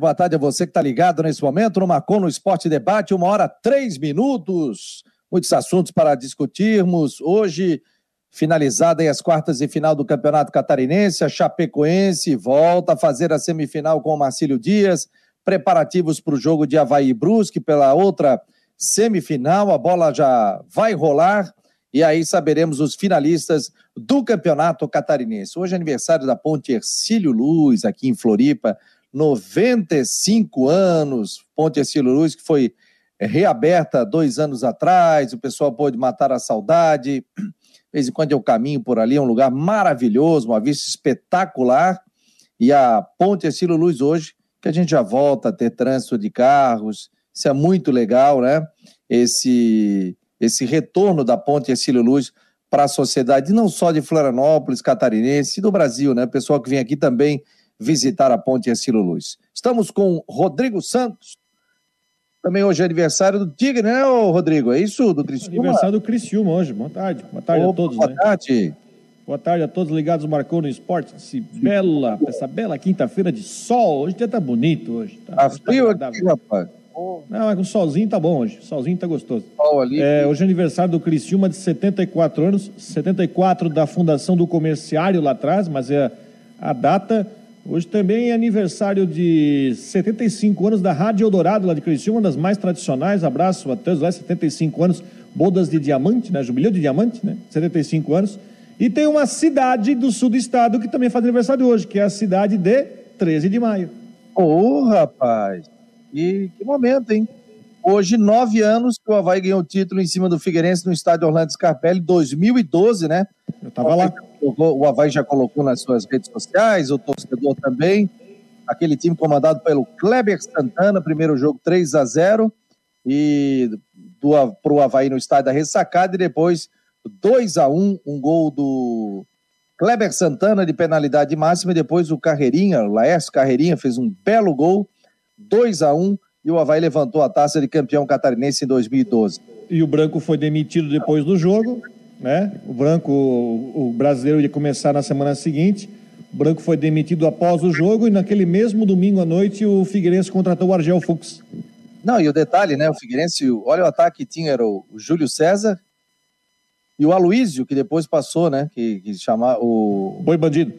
Boa tarde a você que está ligado nesse momento no Marcon no Esporte Debate, uma hora três minutos. Muitos assuntos para discutirmos. Hoje, finalizada as quartas e final do Campeonato Catarinense, a Chapecoense volta a fazer a semifinal com o Marcílio Dias. Preparativos para o jogo de Havaí Brusque pela outra semifinal. A bola já vai rolar e aí saberemos os finalistas do Campeonato Catarinense. Hoje é aniversário da Ponte Ercílio Luz, aqui em Floripa. 95 anos, Ponte Estilo Luz, que foi é, reaberta dois anos atrás, o pessoal pôde matar a saudade. De vez em quando eu caminho por ali, é um lugar maravilhoso, uma vista espetacular. E a Ponte Estilo Luz hoje, que a gente já volta a ter trânsito de carros, isso é muito legal, né? Esse, esse retorno da Ponte Estilo Luz para a sociedade, não só de Florianópolis, catarinense, e do Brasil, né? O pessoal que vem aqui também visitar a Ponte Estilo Luz. Estamos com Rodrigo Santos. Também hoje é aniversário do Tigre, né, Rodrigo? É isso? Do Criciúma? Aniversário do Criciúma hoje. Boa tarde. Boa tarde Opa, a todos. Boa né? tarde. Boa tarde a todos ligados Marcou no Esporte. Esse bela, essa bela quinta-feira de sol. Hoje o dia tá bonito hoje. Tá, tá frio tá aqui, rapaz. Não, mas com solzinho tá bom hoje. Solzinho tá gostoso. Sol ali. É, hoje é aniversário do Criciúma de 74 anos. 74 da fundação do comerciário lá atrás, mas é a data Hoje também é aniversário de 75 anos da Rádio Eldorado, lá de Criciúma, uma das mais tradicionais. Abraço a todos lá, 75 anos, bodas de diamante, né? Jubileu de diamante, né? 75 anos. E tem uma cidade do sul do estado que também faz aniversário hoje, que é a cidade de 13 de maio. Ô, oh, rapaz! E que momento, hein? Hoje, nove anos que o Havaí ganhou o título em cima do Figueirense no estádio Orlando Scarpelli, 2012, né? Eu tava lá o Havaí já colocou nas suas redes sociais, o torcedor também. Aquele time comandado pelo Kleber Santana, primeiro jogo 3 a 0 e para o Havaí no estádio da ressacada, e depois 2 a 1 um gol do Kleber Santana de penalidade máxima, e depois o Carreirinha, o Laércio Carreirinha, fez um belo gol, 2 a 1 e o Havaí levantou a taça de campeão catarinense em 2012. E o Branco foi demitido depois do jogo, né? O Branco, o, brasileiro ia começar na semana seguinte. O Branco foi demitido após o jogo e naquele mesmo domingo à noite o Figueirense contratou o Argel Fux. Não, e o detalhe, né? O Figueirense, olha o ataque que tinha, era o, Júlio César e o Aloísio, que depois passou, né? Que, que chamava o. Boi Bandido.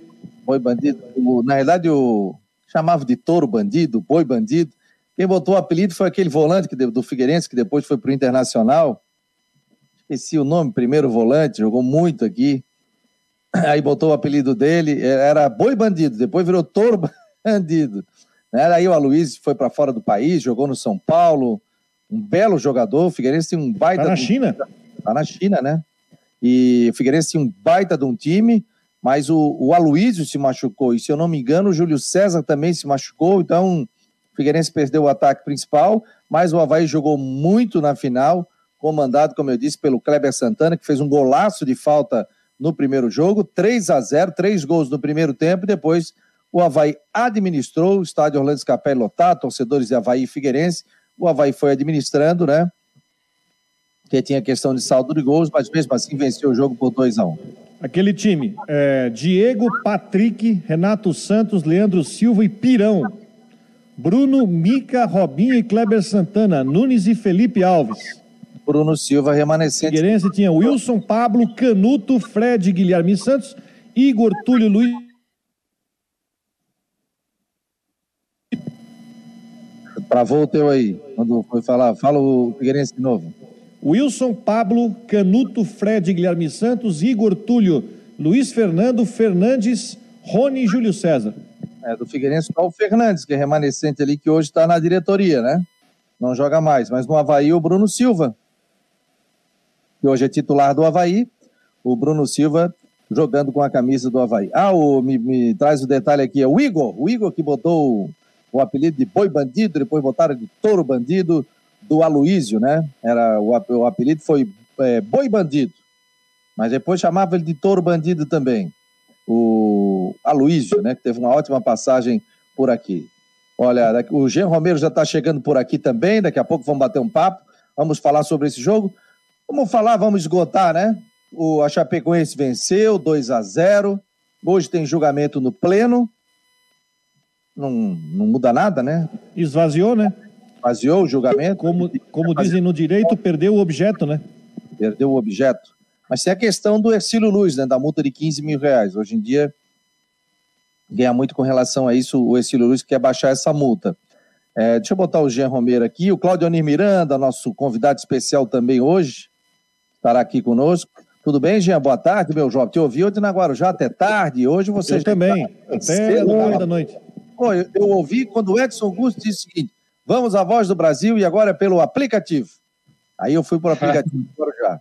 Boi Bandido. O, na verdade, o. Chamava de touro bandido, boi bandido. Quem botou o apelido foi aquele volante que, do Figueirense, que depois foi para o Internacional esqueci o nome, primeiro volante, jogou muito aqui. Aí botou o apelido dele, era Boi Bandido, depois virou Touro Bandido. Aí o Aloysio foi para fora do país, jogou no São Paulo, um belo jogador. O Figueirense tem um baita. Tá na China? Tá na China, né? E o Figueirense tinha um baita de um time, mas o, o Aloysio se machucou. E se eu não me engano, o Júlio César também se machucou. Então, o Figueirense perdeu o ataque principal, mas o Havaí jogou muito na final comandado, como eu disse, pelo Kleber Santana, que fez um golaço de falta no primeiro jogo, 3 a 0 três gols no primeiro tempo, e depois o Havaí administrou, o estádio Orlando Scapé lotado, torcedores de Havaí e Figueirense, o Havaí foi administrando, né? Que tinha questão de saldo de gols, mas mesmo assim venceu o jogo por 2 a 1 um. Aquele time, é, Diego, Patrick, Renato Santos, Leandro Silva e Pirão. Bruno, Mica, Robinho e Kleber Santana, Nunes e Felipe Alves. Bruno Silva remanescente. Figueirense tinha Wilson, Pablo, Canuto, Fred, Guilherme Santos, Igor, Túlio, Luiz. Travou o teu aí, quando foi falar. Fala o Figueirense de novo. Wilson, Pablo, Canuto, Fred, Guilherme Santos, Igor, Túlio, Luiz Fernando, Fernandes, Rony e Júlio César. É, do Figueirense só o Fernandes, que é remanescente ali, que hoje está na diretoria, né? Não joga mais. Mas no Havaí, o Bruno Silva, que hoje é titular do Havaí, o Bruno Silva jogando com a camisa do Havaí. Ah, o, me, me traz o detalhe aqui, é o Igor, o Igor que botou o, apelido de Boi Bandido, depois botaram de Touro Bandido, do Aloísio, né? Era, o, o apelido foi é, Boi Bandido, mas depois chamava ele de Touro Bandido também. O Aloísio, né? Que teve uma ótima passagem por aqui. Olha, o Jean Romero já está chegando por aqui também, daqui a pouco vamos bater um papo, vamos falar sobre esse jogo. Vamos falar, vamos esgotar, né? O, a Chapecoense venceu 2 a 0 Hoje tem julgamento no pleno. não, não muda nada, né? Esvaziou, né? Esvaziou o julgamento. Como, como dizem no direito, perdeu o objeto, né? Perdeu o objeto. Mas tem a questão do Ercílio Luz, né? Da multa de 15 mil reais. Hoje em dia, ganha muito com relação a isso. O Ercílio Luz quer baixar essa multa. É, deixa eu botar o Jean Romero aqui. O Claudio Onir Miranda, nosso convidado especial também hoje, estará aqui conosco. Tudo bem, Jean? Boa tarde, meu jovem. Te ouvi ontem na Guarujá até tarde. Hoje você eu também, tá... até nove da noite. Pô, eu, eu, ouvi quando o Edson Augusto disse o seguinte: vamos à voz do Brasil e agora é pelo aplicativo. Aí eu fui para o aplicativo do Guarujá.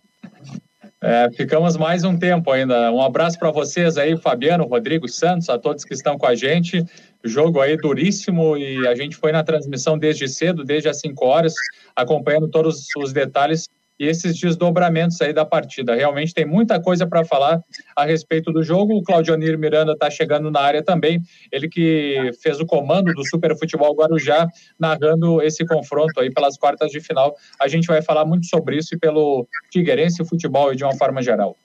É, ficamos mais um tempo ainda. Um abraço para vocês aí, Fabiano, Rodrigo, Santos, a todos que estão com a gente. Jogo aí duríssimo e a gente foi na transmissão desde cedo, desde as 5 horas, acompanhando todos os detalhes e esses desdobramentos aí da partida. Realmente tem muita coisa para falar a respeito do jogo. O Claudionir Miranda está chegando na área também. Ele que fez o comando do Super Futebol Guarujá, narrando esse confronto aí pelas quartas de final. A gente vai falar muito sobre isso e pelo Figueirense Futebol e de uma forma geral.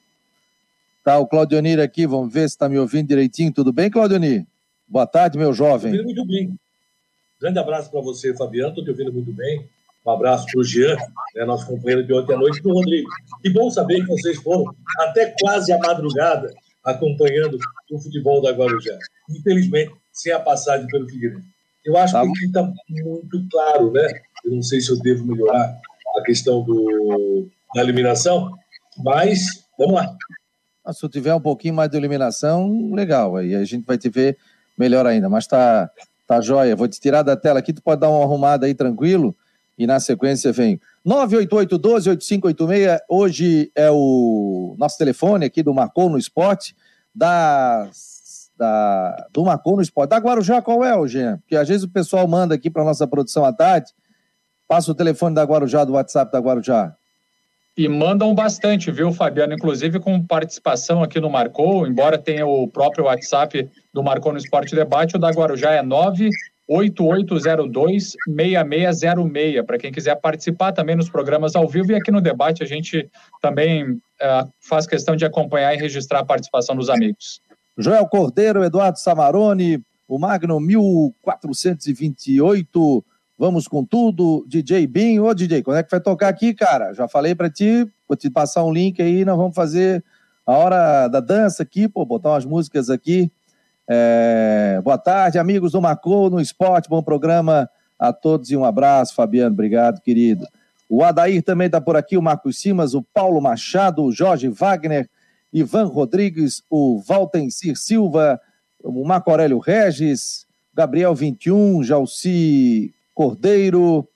Tá, o Claudionir aqui, vamos ver se está me ouvindo direitinho. Tudo bem, Claudionir? Boa tarde, meu jovem. Estou muito bem. Grande abraço para você, Fabiano. Estou te ouvindo muito bem. Um abraço para o Jean, né, nosso companheiro de ontem à noite, e para o Rodrigo. Que bom saber que vocês foram até quase a madrugada acompanhando o futebol da Guarujá. Infelizmente, sem a passagem pelo Figueirense. Eu acho tá. que aqui está muito claro, né? Eu não sei se eu devo melhorar a questão do, da eliminação, mas vamos lá. Ah, se eu tiver um pouquinho mais de eliminação, legal. Aí a gente vai te ver melhor ainda. Mas tá, tá jóia. Vou te tirar da tela aqui, tu pode dar uma arrumada aí tranquilo e na sequência vem 988-12-8586. Hoje é o nosso telefone aqui do Marcou no Esporte, da, da, do Marcou no Esporte. Da Guarujá, qual é, Jean? Porque às vezes o pessoal manda aqui para nossa produção à tarde, passa o telefone da Guarujá, do WhatsApp da Guarujá. E mandam bastante, viu, Fabiano? Inclusive com participação aqui no Marcou, embora tenha o próprio WhatsApp do Marcou no Esporte Debate, o da Guarujá é 9 8802-6606, para quem quiser participar também nos programas ao vivo e aqui no debate a gente também uh, faz questão de acompanhar e registrar a participação dos amigos. Joel Cordeiro, Eduardo Samarone, o Magno 1428, vamos com tudo, DJ Bin, ô DJ, quando é que vai tocar aqui, cara? Já falei para ti, vou te passar um link aí, nós vamos fazer a hora da dança aqui, pô, botar umas músicas aqui, é, boa tarde, amigos do Marcou no Esporte, bom programa a todos e um abraço, Fabiano, obrigado, querido. O Adair também está por aqui, o Marcos Simas, o Paulo Machado, o Jorge Wagner, Ivan Rodrigues, o Valtencir Silva, o Marco Aurélio Regis, Gabriel 21, Jalci Cordeiro,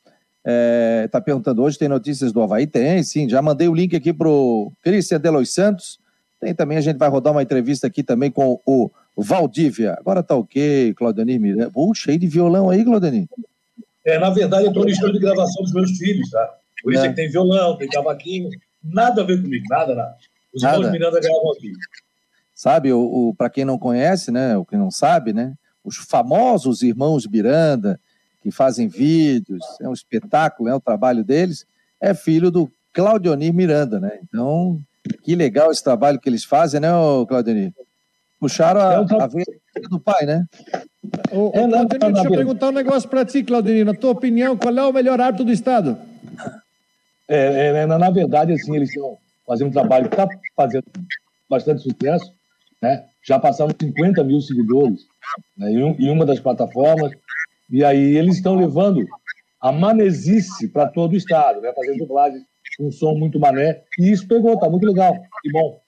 está é, perguntando hoje, tem notícias do Havaí? Tem, sim, já mandei o link aqui para o Cristian Delos Santos, tem também, a gente vai rodar uma entrevista aqui também com o Valdívia. Agora tá ok, Claudenir Miranda. Uh, cheio de violão aí, Claudenir. É, na verdade, eu estou no estúdio de gravação dos meus filhos, tá? Por isso é. é que tem violão, tem cavaquinho. Nada a ver comigo, nada, nada. Os nada. irmãos Miranda gravam aqui. Sabe, o, o para quem não conhece, né, o que não sabe, né, os famosos irmãos Miranda, que fazem vídeos, é um espetáculo, é o trabalho deles, é filho do Claudionir Miranda, né? Então, que legal esse trabalho que eles fazem, né, Claudionir? Puxaram a, é a veia do pai, né? Ô, é, ô, deixa eu perguntar um negócio para ti, Claudinho. Na tua opinião, qual é o melhor árbitro do Estado? É, é, na, verdade, assim, eles estão fazendo um trabalho que está fazendo bastante sucesso. Né? Já passamos 50 mil seguidores né, em, em uma das plataformas. E aí eles estão levando a manesice para todo o Estado, né? fazendo dublagens com um som muito mané. E isso pegou, tá muito legal. Que bom.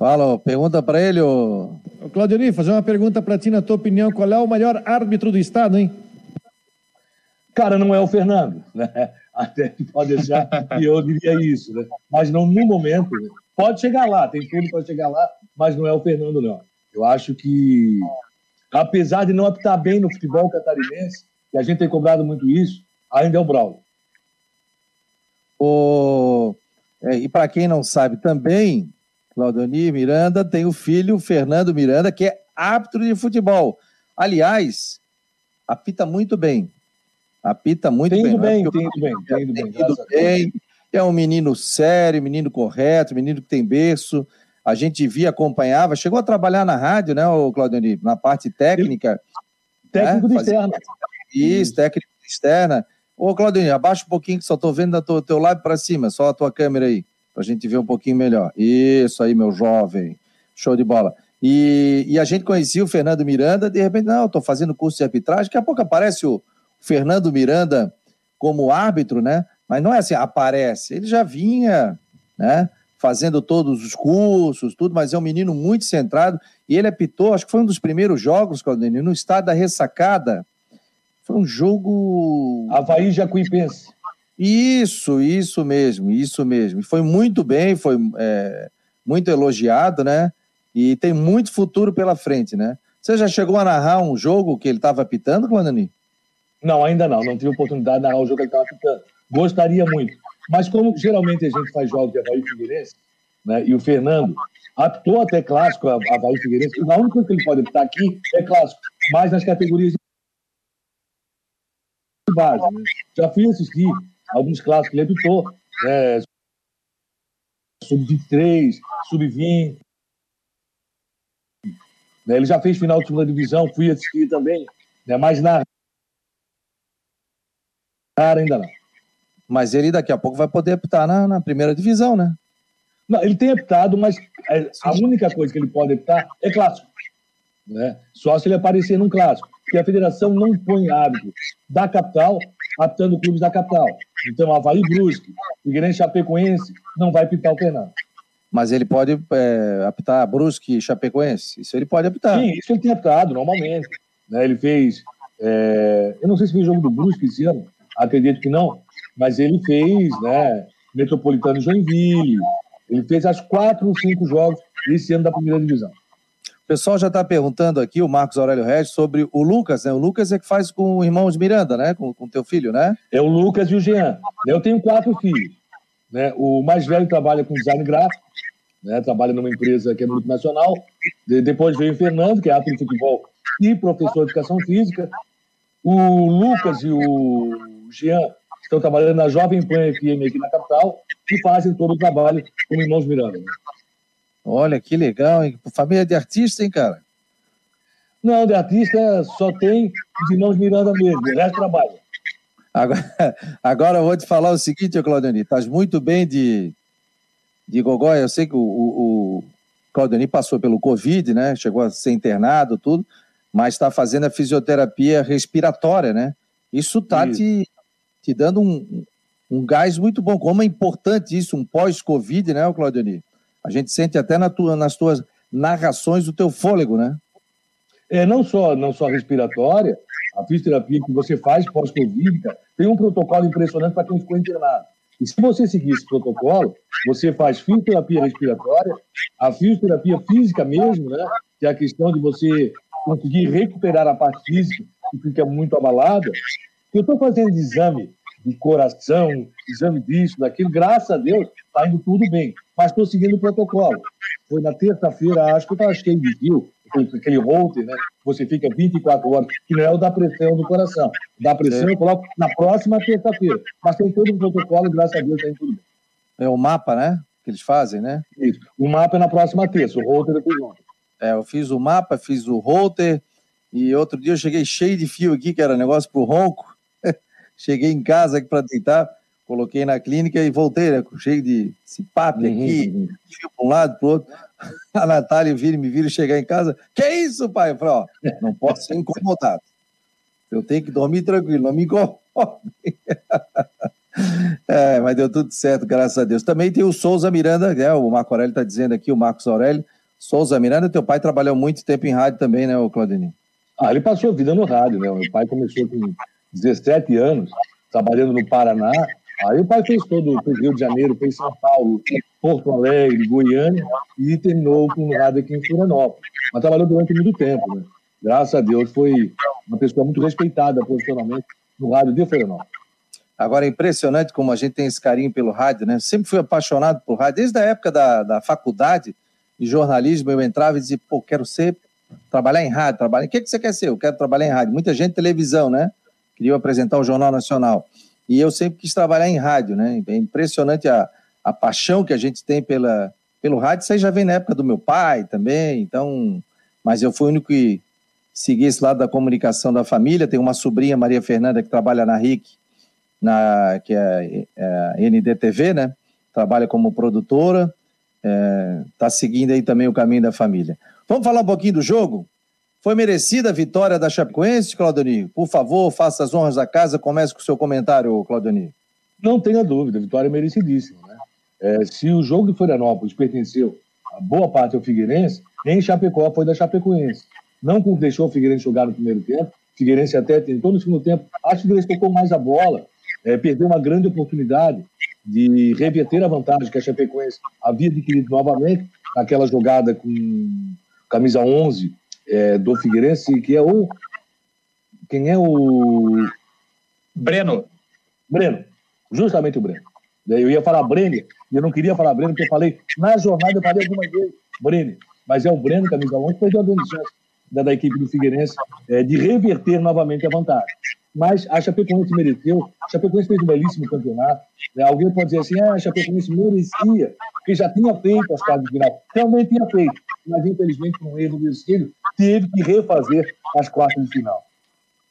Fala, pergunta para ele. Ô... ô fazer uma pergunta para ti, na tua opinião, qual é o melhor árbitro do Estado, hein? Cara, não é o Fernando, né? Até pode deixar que eu diria isso, né? Mas não no momento. Né? Pode chegar lá, tem tudo para chegar lá, mas não é o Fernando, não. Eu acho que, apesar de não apitar bem no futebol catarinense, e a gente tem cobrado muito isso, ainda é o Braulio. O... É, e para quem não sabe também, Claudionir Miranda tem o filho Fernando Miranda, que é árbitro de futebol. Aliás, apita muito bem. Apita muito tem bem. bem, é tem bem, tem bem, bem. É um menino sério, menino correto, menino que tem berço. a gente via, acompanhava, chegou a trabalhar na rádio, né, o Claudio, na parte técnica. Técnico né? de externa. Isso, técnico de externa. Ô, Claudinho, abaixa um pouquinho que só estou vendo do teu lado para cima, só a tua câmera aí, para a gente ver um pouquinho melhor. Isso aí, meu jovem. Show de bola. E, e a gente conhecia o Fernando Miranda, de repente, não, estou fazendo curso de arbitragem, daqui a pouco aparece o Fernando Miranda como árbitro, né? Mas não é assim, aparece. Ele já vinha, né? Fazendo todos os cursos, tudo, mas é um menino muito centrado. E ele apitou, acho que foi um dos primeiros jogos, Claudinho, no estado da ressacada. Foi um jogo. Havaí Jacuipense. Isso, isso mesmo, isso mesmo. Foi muito bem, foi é, muito elogiado, né? E tem muito futuro pela frente, né? Você já chegou a narrar um jogo que ele estava apitando, Clandani? Não, ainda não. Não tive oportunidade de narrar o jogo que ele estava apitando. Gostaria muito. Mas como geralmente a gente faz jogos de Havaí Figueirense, né, e o Fernando apitou até clássico a Havaí Figueirense, a única coisa que ele pode apitar aqui é clássico, mas nas categorias de base. Né? Já fui assistir alguns clássicos ele apitou, né, sub-23, sub-20, né? Ele já fez final de segunda divisão, fui assistir também, né? mas na cara ainda não. Mas ele daqui a pouco vai poder apitar na, na primeira divisão, né? Não, ele tem apitado, mas a única coisa que ele pode apitar é clássico. Né? Só se ele aparecer num clássico. Porque a federação não põe árbitro da capital apitando clubes da capital. Então, Havaí Brusque, Figueirense Chapecoense, não vai apitar o Fernando mas ele pode é, apitar Brusque e Chapecoense. Isso ele pode apitar. Sim, isso ele tem apitado normalmente. Né? Ele fez. É, eu não sei se fez jogo do Brusque esse ano, acredito que não, mas ele fez né, Metropolitano Joinville. Ele fez as quatro ou cinco jogos esse ano da primeira divisão. O pessoal já está perguntando aqui, o Marcos Aurélio Regis, sobre o Lucas, né? O Lucas é que faz com o irmão de Miranda, né? Com o teu filho, né? É o Lucas e o Jean. Eu tenho quatro filhos. Né? O mais velho trabalha com design gráfico, né? trabalha numa empresa que é multinacional. De, depois veio o Fernando, que é atleta de futebol e professor de educação física. O Lucas e o Jean estão trabalhando na Jovem Pan FM aqui na capital e fazem todo o trabalho como irmãos Miranda. Né? Olha que legal, hein? Família de artista, hein, cara? Não, de artista só tem os irmãos Miranda mesmo, o resto trabalha. Agora, agora eu vou te falar o seguinte, Claudioni, estás muito bem de, de gogó. Eu sei que o, o, o Claudioni passou pelo Covid, né? Chegou a ser internado, tudo, mas está fazendo a fisioterapia respiratória, né? Isso está te, te dando um, um gás muito bom. Como é importante isso, um pós-Covid, né, Claudioni? A gente sente até na tua, nas tuas narrações o teu fôlego, né? É, não só, não só respiratória, a fisioterapia que você faz pós-Covid, tem um protocolo impressionante para quem ficou internado. E se você seguir esse protocolo, você faz fisioterapia respiratória, a fisioterapia física mesmo, né? Que é a questão de você conseguir recuperar a parte física, que fica muito abalada. Eu estou fazendo exame de coração, exame disso, daquilo, graças a Deus, está indo tudo bem. Mas estou seguindo o protocolo. Foi na terça-feira, acho que eu estava cheio de fio, aquele holter, né? Você fica 24 horas, que não é o da pressão do coração. Da pressão eu coloco na próxima terça-feira. Mas tem todo um protocolo, graças a Deus, está indo tudo bem. É o mapa, né? Que eles fazem, né? Isso. O mapa é na próxima terça, o holter eu fiz ontem. É, eu fiz o mapa, fiz o holter, e outro dia eu cheguei cheio de fio aqui, que era negócio pro ronco. cheguei em casa aqui para deitar, coloquei na clínica e voltei, né? Cheio de cipape uhum, aqui, uhum. fio para um lado, para outro. A Natália vira, me vira chegar em casa. Que é isso, pai? Eu falei, ó, não posso ser incomodado. Eu tenho que dormir tranquilo, não me incomode. É, mas deu tudo certo, graças a Deus. Também tem o Souza Miranda, né? O Marco Aurélio está dizendo aqui, o Marcos Aurélio. Souza Miranda, teu pai trabalhou muito tempo em rádio também, né, Claudinei? Ah, ele passou a vida no rádio, né? Meu pai começou com 17 anos, trabalhando no Paraná. Aí o pai fez todo, fez Rio de Janeiro, fez São Paulo, Porto Alegre, Goiânia e terminou com o rádio aqui em Florianópolis. Mas trabalhou durante muito tempo, né? Graças a Deus foi uma pessoa muito respeitada profissionalmente no rádio de Florianópolis. Agora é impressionante como a gente tem esse carinho pelo rádio, né? Sempre fui apaixonado por rádio, desde a época da, da faculdade de jornalismo, eu entrava e dizia, pô, quero ser, trabalhar em rádio, trabalhar. O que, que você quer ser? Eu quero trabalhar em rádio. Muita gente televisão, né? Queria apresentar o Jornal Nacional. E eu sempre quis trabalhar em rádio, né? É impressionante a, a paixão que a gente tem pela, pelo rádio, isso aí já vem na época do meu pai também, então, mas eu fui o único que segui esse lado da comunicação da família, tenho uma sobrinha, Maria Fernanda, que trabalha na RIC, na, que é, é NDTV, né, trabalha como produtora, está é, seguindo aí também o caminho da família. Vamos falar um pouquinho do jogo? Foi merecida a vitória da Chapecoense, Claudionir? Por favor, faça as honras da casa, comece com o seu comentário, Claudionir. Não tenha dúvida, vitória é merecidíssima. Né? É, se o jogo de Florianópolis pertenceu a boa parte ao Figueirense, em Chapecó foi da Chapecoense. Não deixou o Figueirense jogar no primeiro tempo, o Figueirense até tentou no segundo tempo, acho que o Figueirense tocou mais a bola, é, perdeu uma grande oportunidade de reverter a vantagem que a Chapecoense havia adquirido novamente naquela jogada com camisa 11 é, do Figueirense, que é o. Quem é o. Breno. Breno. Justamente o Breno. Eu ia falar Breno, e eu não queria falar Breno, porque eu falei, na jornada eu falei algumas vezes Breno. Mas é o Breno, camisa 11, que perdeu a grande chance da, da, equipe do Figueirense é, de reverter novamente a vantagem. Mas a Chapecoense mereceu, a Chapecoense fez um belíssimo campeonato. Né? Alguém pode dizer assim, ah, a Chapecoense merecia, porque já tinha feito as quartas de final. Realmente tinha feito, mas infelizmente, com um erro do Esquilho, teve que refazer as quartas de final.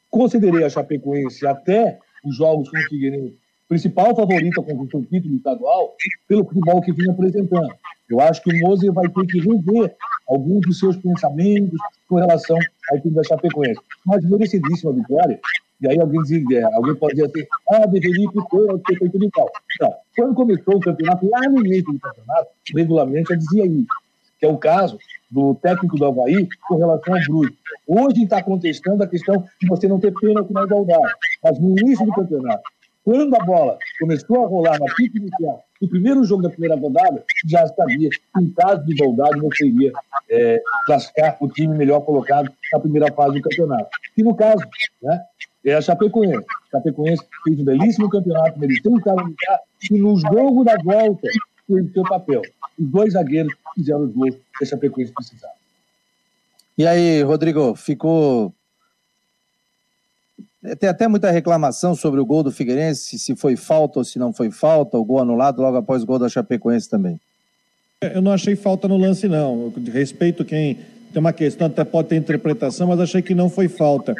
Considerei a Chapecoense até os jogos com o Figueirense principal favorita com o título estadual pelo futebol que vinha apresentando. Eu acho que o Moser vai ter que rever alguns dos seus pensamentos com relação à equipe da Chapecoense. Mas merecidíssima vitória. E aí alguém, diz, é, alguém pode dizer assim, ah, deveria ter feito de tal. Então, quando começou o campeonato, lá no início do campeonato, o regulamento já dizia isso que é o caso do técnico do Havaí com relação ao Bruno. Hoje está contestando a questão de você não ter pênalti na igualdade. Mas no início do campeonato, quando a bola começou a rolar na pique inicial, no primeiro jogo da primeira rodada, já sabia que em caso de igualdade você iria é, classificar o time melhor colocado na primeira fase do campeonato. E no caso, né, é a Chapecoense. A Chapecoense fez um belíssimo campeonato, mereceu um cara e no jogo da volta fez o seu papel os dois zagueiros fizeram os gols que a Chapecoense precisava. E aí, Rodrigo, ficou. Tem até muita reclamação sobre o gol do Figueirense, se foi falta ou se não foi falta, o gol anulado logo após o gol da Chapecoense também. Eu não achei falta no lance, não. Eu respeito quem tem uma questão, até pode ter interpretação, mas achei que não foi falta.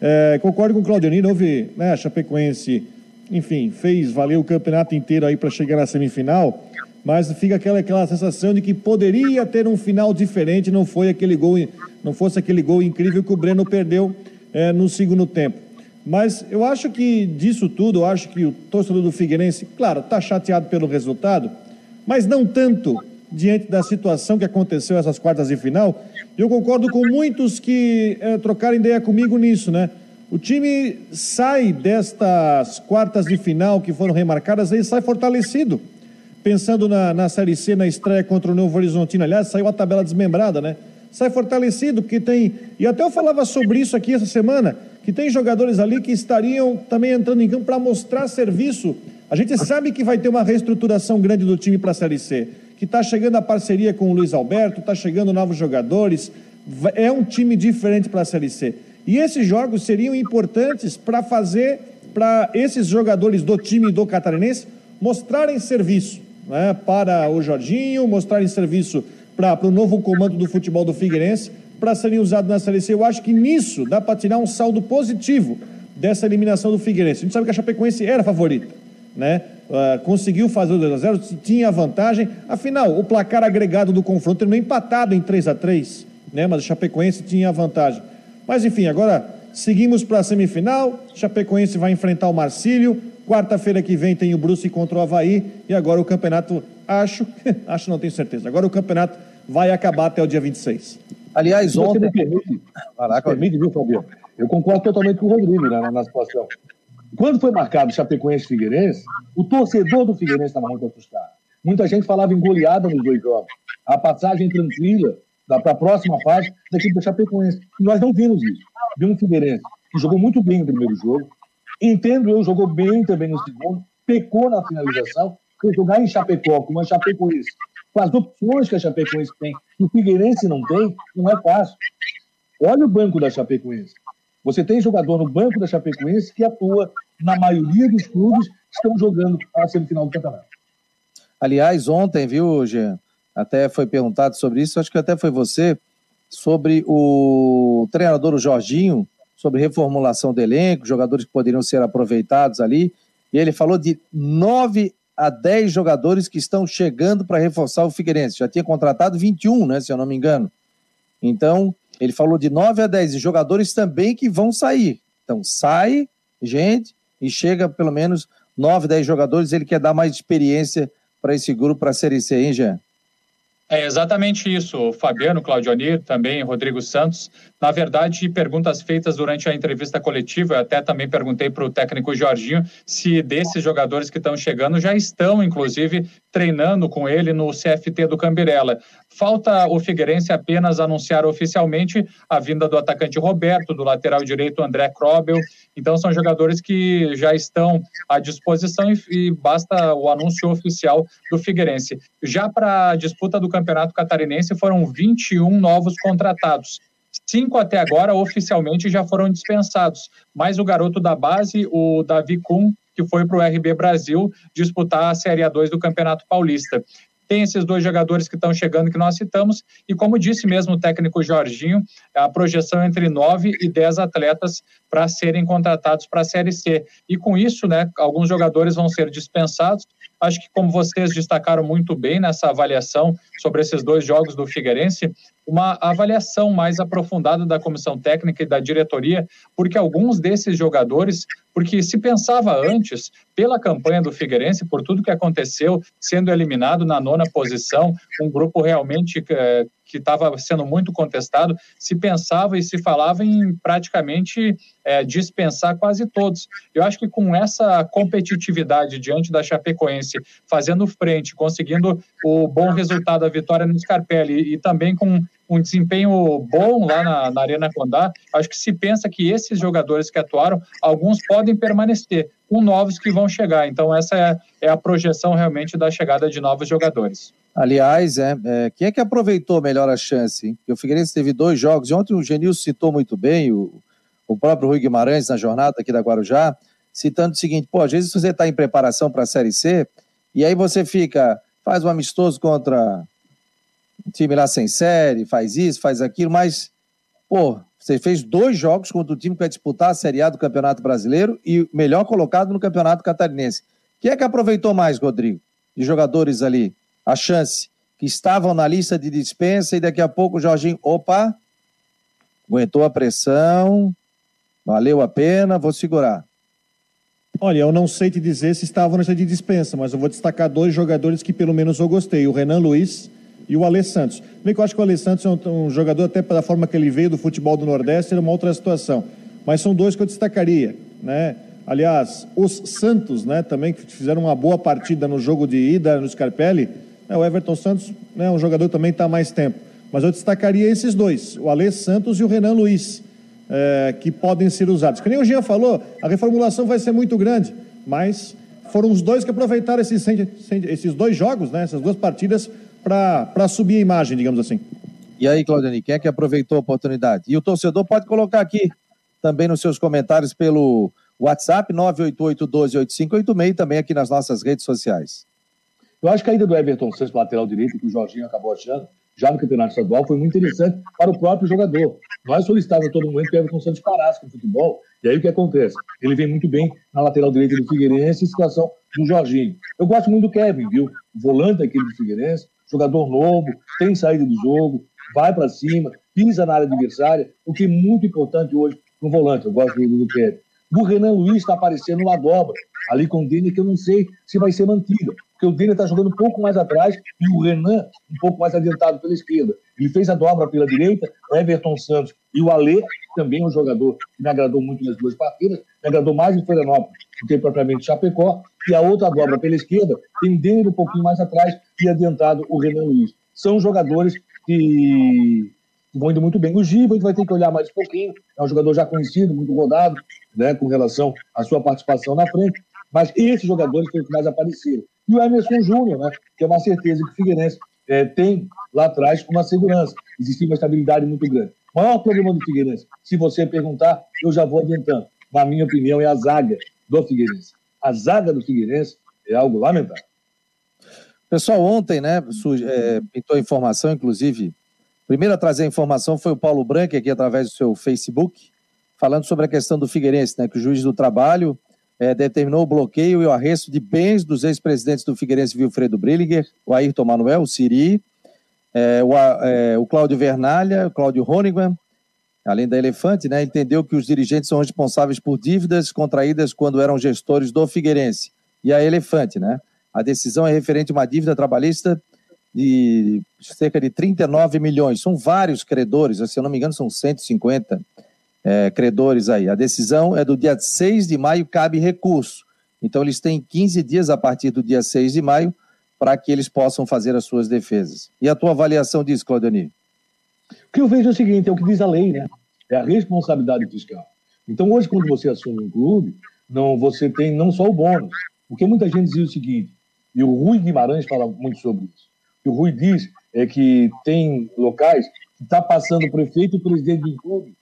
É, concordo com o Claudionino, houve, né, a Chapecoense, enfim, fez valer o campeonato inteiro aí para chegar na semifinal mas fica aquela, aquela sensação de que poderia ter um final diferente, não foi aquele gol, não fosse aquele gol incrível que o Breno perdeu é, no segundo tempo. Mas eu acho que disso tudo, eu acho que o torcedor do Figueirense, claro, está chateado pelo resultado, mas não tanto diante da situação que aconteceu essas quartas de final. Eu concordo com muitos que é, trocaram ideia comigo nisso, né? O time sai destas quartas de final que foram remarcadas, ele sai fortalecido pensando na, na Série C, na estreia contra o Novo Horizontino, aliás, saiu a tabela desmembrada, né? Sai fortalecido, porque tem. E até eu falava sobre isso aqui essa semana, que tem jogadores ali que estariam também entrando em campo para mostrar serviço. A gente sabe que vai ter uma reestruturação grande do time para a Série C, que está chegando a parceria com o Luiz Alberto, está chegando novos jogadores, é um time diferente para a Série C. E esses jogos seriam importantes para fazer, para esses jogadores do time do Catarinense mostrarem serviço né, para o Jorginho, mostrarem serviço para o novo comando do futebol do Figueirense, para serem usados na Série C. Eu acho que nisso dá para tirar um saldo positivo dessa eliminação do Figueirense. A gente sabe que a Chapecoense era a favorita, né? Uh, conseguiu fazer o 2 a 0 tinha vantagem. Afinal, o placar agregado do confronto terminou empatado em 3 a 3 né? Mas a Chapecoense tinha vantagem. Mas enfim, agora seguimos para a semifinal. Chapecoense vai enfrentar o Marcílio. Quarta-feira que vem tem o Bruce contra o Havaí e agora o campeonato, acho, acho não tenho certeza. Agora o campeonato vai acabar até o dia 26. Aliás, ontem. Você me permite, Caraca, permite, viu, Fabio? Eu concordo totalmente com o Rodrigo né, na situação. Quando foi marcado Chapecoense e Figueirense, o torcedor do Figueirense estava muito assustado. Muita gente falava em goleada nos dois jogos. A passagem tranquila para a próxima fase da equipe do Chapecoense. E nós não vimos isso. Vimos o Figueirense, que jogou muito bem no primeiro jogo, Entendo eu, jogou bem também no segundo, pecou na finalização, porque jogar em Chapecó, como a Chapecoense, com as opções que a Chapecoense tem, que o Figueirense não tem, não é fácil. Olha o banco da Chapecoense. Você tem jogador no banco da Chapecoense que atua na maioria dos clubes que estão jogando a semifinal do campeonato. Aliás, ontem, viu, Jean? até foi perguntado sobre isso, acho que até foi você, sobre o treinador o Jorginho, sobre reformulação do elenco, jogadores que poderiam ser aproveitados ali. E ele falou de nove a dez jogadores que estão chegando para reforçar o Figueirense. Já tinha contratado 21, né, se eu não me engano. Então, ele falou de nove a dez jogadores também que vão sair. Então, sai gente e chega pelo menos nove, dez jogadores. Ele quer dar mais experiência para esse grupo, para a Série C, hein, Jean? É exatamente isso, Fabiano, Claudionir, também Rodrigo Santos. Na verdade, perguntas feitas durante a entrevista coletiva, eu até também perguntei para o técnico Jorginho se desses jogadores que estão chegando já estão, inclusive, treinando com ele no CFT do Cambirela. Falta o Figueirense apenas anunciar oficialmente a vinda do atacante Roberto, do lateral direito André Krobel. Então, são jogadores que já estão à disposição e, basta o anúncio oficial do Figueirense. Já para a disputa do Campeonato Catarinense, foram 21 novos contratados. Cinco até agora oficialmente já foram dispensados, mas o garoto da base, o Davi Kuhn, que foi para o RB Brasil disputar a Série A2 do Campeonato Paulista. Tem esses dois jogadores que estão chegando que nós citamos, e como disse mesmo o técnico Jorginho, a projeção é entre nove e dez atletas para serem contratados para a Série C. E com isso, né, alguns jogadores vão ser dispensados. Acho que, como vocês destacaram muito bem nessa avaliação sobre esses dois jogos do Figueirense, uma avaliação mais aprofundada da comissão técnica e da diretoria, porque alguns desses jogadores, porque se pensava antes, pela campanha do Figueirense, por tudo que aconteceu, sendo eliminado na nona posição, um grupo realmente é, que estava sendo muito contestado, se pensava e se falava em praticamente é, dispensar quase todos. Eu acho que com essa competitividade diante da Chapecoense, fazendo frente, conseguindo o bom resultado, a vitória no Scarpelli e também com um desempenho bom lá na, na Arena Condá, acho que se pensa que esses jogadores que atuaram, alguns podem permanecer, com novos que vão chegar. Então, essa é, é a projeção realmente da chegada de novos jogadores. Aliás, é, é, quem é que aproveitou melhor a chance? Hein? o Figueirense teve dois jogos, e ontem o Genil citou muito bem, o, o próprio Rui Guimarães na jornada aqui da Guarujá, citando o seguinte, pô, às vezes você está em preparação para a Série C, e aí você fica, faz um amistoso contra um time lá sem série, faz isso, faz aquilo, mas, pô, você fez dois jogos contra o time que vai disputar a Série A do Campeonato Brasileiro e melhor colocado no Campeonato Catarinense. Quem é que aproveitou mais, Rodrigo, de jogadores ali? A chance que estavam na lista de dispensa e daqui a pouco o Jorginho, opa, aguentou a pressão, valeu a pena, vou segurar. Olha, eu não sei te dizer se estavam na lista de dispensa, mas eu vou destacar dois jogadores que pelo menos eu gostei, o Renan Luiz e o Alê Santos. Bem que eu acho que o Alê Santos é um, um jogador, até pela forma que ele veio do futebol do Nordeste, era uma outra situação. Mas são dois que eu destacaria, né? Aliás, os Santos, né, também que fizeram uma boa partida no jogo de ida no Scarpelli. Né, o Everton Santos é né, um jogador que também está mais tempo. Mas eu destacaria esses dois, o Alê Santos e o Renan Luiz, é, que podem ser usados. Que nem o Jean falou, a reformulação vai ser muito grande, mas foram os dois que aproveitaram esses, esses dois jogos, né, essas duas partidas, para subir a imagem, digamos assim. E aí, Claudiane, quem é que aproveitou a oportunidade? E o torcedor pode colocar aqui também nos seus comentários pelo WhatsApp 988-12-8586 e também aqui nas nossas redes sociais. Eu acho que a ida do Everton Santos lateral direito, que o Jorginho acabou achando, já no Campeonato Estadual, foi muito interessante para o próprio jogador. Nós solicitávamos a todo momento que o Everton Santos parasse com o futebol, e aí o que acontece? Ele vem muito bem na lateral direita do Figueirense em situação do Jorginho. Eu gosto muito do Kevin, viu? O volante aqui do Figueirense, jogador novo, tem saída do jogo, vai para cima, pisa na área adversária, o que é muito importante hoje no volante. Eu gosto do, do Kevin. O Renan Luiz está aparecendo uma dobra ali com o Denner, que eu não sei se vai ser mantida, porque o Denner está jogando um pouco mais atrás e o Renan um pouco mais adiantado pela esquerda. Ele fez a dobra pela direita, o Everton Santos e o Alê, também um jogador que me agradou muito nas duas partidas, me agradou mais em Florianópolis do que propriamente Chapecó, e a outra dobra pela esquerda tem o Denner um pouquinho mais atrás e adiantado o Renan Luiz. São jogadores que vão indo muito bem. O Giba a gente vai ter que olhar mais um pouquinho, é um jogador já conhecido, muito rodado, né, com relação à sua participação na frente, mas esses jogadores foram os que mais apareceram. E o Emerson Júnior, né, que é uma certeza que o Figueirense é, tem lá atrás uma segurança, existe uma estabilidade muito grande. O maior problema do Figueirense, se você perguntar, eu já vou adiantando, na minha opinião, é a zaga do Figueirense. A zaga do Figueirense é algo lamentável. Pessoal, ontem, né, é, pintou informação, inclusive, primeiro a trazer a informação foi o Paulo Branco, aqui através do seu Facebook, falando sobre a questão do Figueirense, né, que o juiz do trabalho é, determinou o bloqueio e o arresto de bens dos ex-presidentes do Figueirense, Wilfredo Brilliger, o Ayrton Manuel, o Siri, é, o, é, o Cláudio Vernalha, o Cláudio Honigman, além da Elefante, né, entendeu que os dirigentes são responsáveis por dívidas contraídas quando eram gestores do Figueirense. E a Elefante, né? A decisão é referente a uma dívida trabalhista de cerca de 39 milhões. São vários credores, se eu não me engano, são 150 é, credores aí. A decisão é do dia 6 de maio, cabe recurso. Então, eles têm 15 dias a partir do dia 6 de maio para que eles possam fazer as suas defesas. E a tua avaliação disso, Claudionir? O que eu vejo é o seguinte: é o que diz a lei, né? É a responsabilidade fiscal. Então, hoje, quando você assume um clube, não, você tem não só o bônus, porque muita gente diz o seguinte: e o Rui Guimarães fala muito sobre isso. O Rui diz é que tem locais que está passando o prefeito e o presidente do clube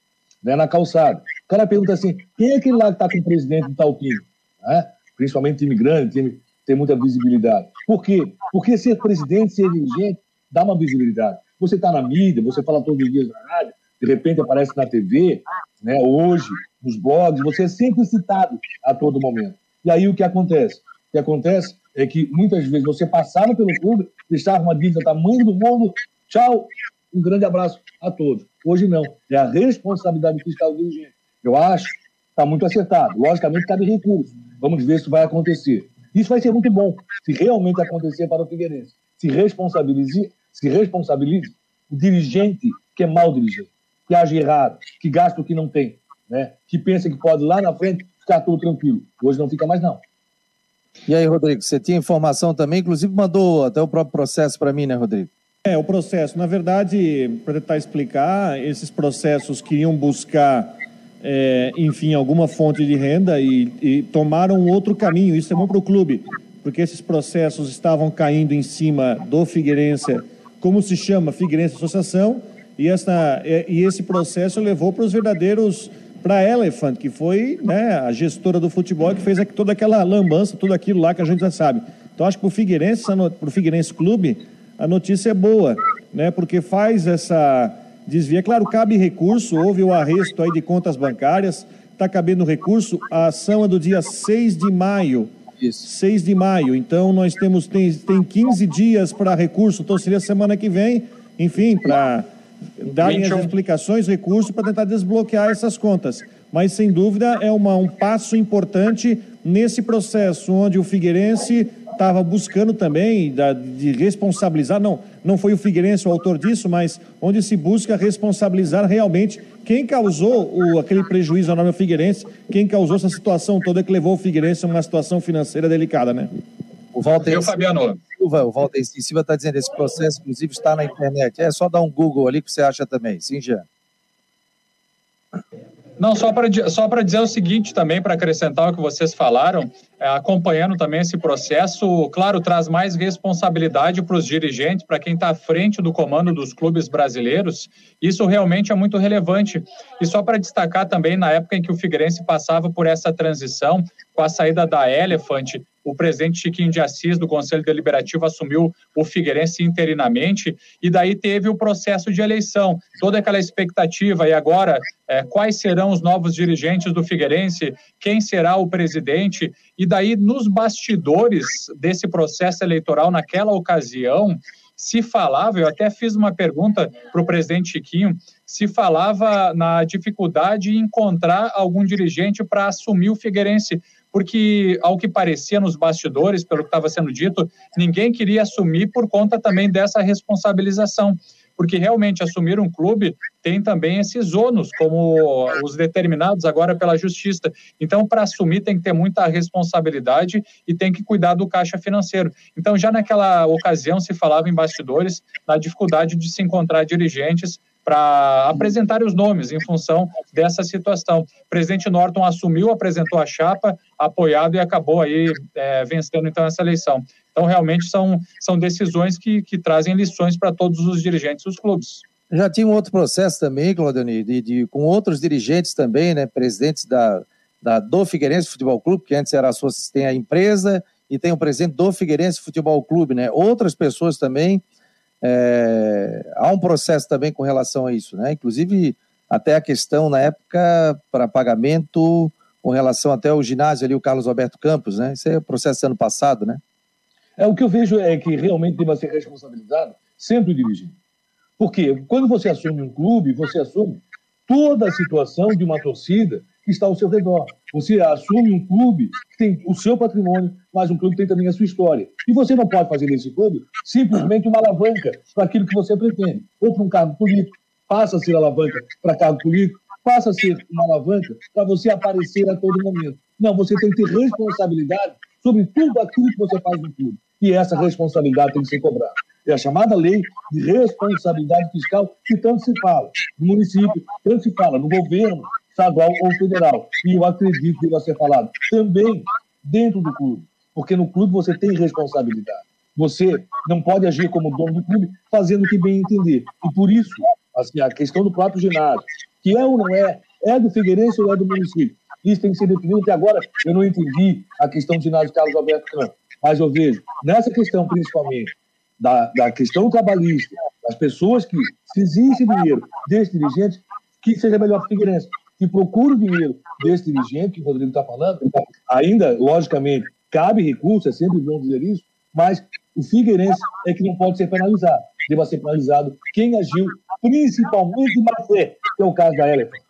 né, na calçada. O cara pergunta assim: quem é aquele lá que está com o presidente do tal time? Né? Principalmente time grande, time tem muita visibilidade. Por quê? Porque ser presidente, ser dirigente, dá uma visibilidade. Você está na mídia, você fala todos os dias na rádio, de repente aparece na TV, né, hoje, nos blogs, você é sempre citado a todo momento. E aí o que acontece? O que acontece é que muitas vezes você passava pelo clube, deixava uma dívida tamanho do mundo, tchau, um grande abraço a todos. Hoje não, é a responsabilidade fiscal do dirigente. Eu acho que está muito acertado. Logicamente, cabe recurso. Vamos ver se vai acontecer. Isso vai ser muito bom, se realmente acontecer para o Figueirense. Se responsabilize, se responsabilize o dirigente que é mal dirigente, que age errado, que gasta o que não tem, né? que pensa que pode lá na frente ficar tudo tranquilo. Hoje não fica mais, não. E aí, Rodrigo, você tinha informação também, inclusive mandou até o próprio processo para mim, né, Rodrigo? É, o processo. Na verdade, para tentar explicar, esses processos queriam buscar, é, enfim, alguma fonte de renda e, e tomaram outro caminho. Isso é bom para o clube, porque esses processos estavam caindo em cima do Figueirense, como se chama Figueirense Associação, e, essa, e esse processo levou para os verdadeiros para a Elephant, que foi né, a gestora do futebol que fez toda aquela lambança, tudo aquilo lá que a gente já sabe. Então, acho que para o Figueirense, para o Figueirense Clube, a notícia é boa, né, porque faz essa desvia. Claro, cabe recurso, houve o arresto aí de contas bancárias, está cabendo recurso, a ação é do dia 6 de maio. Isso. 6 de maio, então nós temos tem, tem 15 dias para recurso, então seria semana que vem, enfim, para darem as explicações, recursos para tentar desbloquear essas contas. Mas, sem dúvida, é uma, um passo importante nesse processo, onde o Figueirense estava buscando também da, de responsabilizar, não, não foi o Figueirense o autor disso, mas onde se busca responsabilizar realmente quem causou o, aquele prejuízo ao nome Figueirense, quem causou essa situação toda que levou o Figueirense a uma situação financeira delicada, né? O Walter Eu, Fabiano. Silva, o Walter Silva está dizendo esse processo, inclusive, está na internet. É só dar um Google ali que você acha também. Sim, Jean. Não, só para só dizer o seguinte também, para acrescentar o que vocês falaram, é, acompanhando também esse processo, claro, traz mais responsabilidade para os dirigentes, para quem está à frente do comando dos clubes brasileiros. Isso realmente é muito relevante. E só para destacar também, na época em que o Figueirense passava por essa transição, com a saída da Elephant, o presidente Chiquinho de Assis, do Conselho Deliberativo, assumiu o Figueirense interinamente, e daí teve o processo de eleição, toda aquela expectativa, e agora, é, quais serão os novos dirigentes do Figueirense, quem será o presidente, e daí, nos bastidores desse processo eleitoral, naquela ocasião, se falava, eu até fiz uma pergunta para o presidente Chiquinho, se falava na dificuldade de encontrar algum dirigente para assumir o Figueirense, porque, ao que parecia nos bastidores, pelo que estava sendo dito, ninguém queria assumir por conta também dessa responsabilização. Porque realmente assumir um clube tem também esses ônus, como os determinados agora pela justiça. Então, para assumir, tem que ter muita responsabilidade e tem que cuidar do caixa financeiro. Então, já naquela ocasião, se falava em bastidores na dificuldade de se encontrar dirigentes para apresentar os nomes em função dessa situação. O presidente Norton assumiu, apresentou a chapa, apoiado e acabou aí é, vencendo então essa eleição. Então, realmente são, são decisões que, que trazem lições para todos os dirigentes dos clubes. Já tinha um outro processo também, Claudionir, de, de, com outros dirigentes também, né, presidentes da, da, do Figueirense Futebol Clube, que antes era a sua, tem a empresa, e tem o presidente do Figueirense Futebol Clube, né? Outras pessoas também. É, há um processo também com relação a isso, né? Inclusive, até a questão na época para pagamento com relação até ao ginásio ali, o Carlos Alberto Campos, né? Isso é processo ano passado, né? É, o que eu vejo é que realmente deve ser responsabilizado sempre o dirigente. Porque quando você assume um clube, você assume toda a situação de uma torcida que está ao seu redor. Você assume um clube que tem o seu patrimônio, mas um clube que tem também a sua história. E você não pode fazer desse clube simplesmente uma alavanca para aquilo que você pretende, ou para um cargo político. Passa a ser alavanca para cargo político, passa a ser uma alavanca para você aparecer a todo momento. Não, você tem que ter responsabilidade sobre tudo aquilo que você faz no clube. E essa responsabilidade tem que ser cobrada. É a chamada lei de responsabilidade fiscal que tanto se fala no município, tanto se fala no governo estadual ou federal. E eu acredito que vai ser falado também dentro do clube, porque no clube você tem responsabilidade. Você não pode agir como dono do clube fazendo o que bem entender. E por isso, assim, a questão do próprio ginásio, que é ou não é, é do Figueirense ou é do município. Isso tem que ser definido. Até agora, eu não entendi a questão do ginásio Carlos Alberto Campos. Mas eu vejo, nessa questão principalmente, da, da questão trabalhista, das pessoas que, se existe dinheiro desse dirigente, que seja melhor para o Figueirense. Que procure o dinheiro desse dirigente, que o Rodrigo está falando, ainda, logicamente, cabe recurso, é sempre bom dizer isso, mas o Figueirense é que não pode ser penalizado. Deva ser penalizado quem agiu, principalmente fé, que é o caso da Elephant.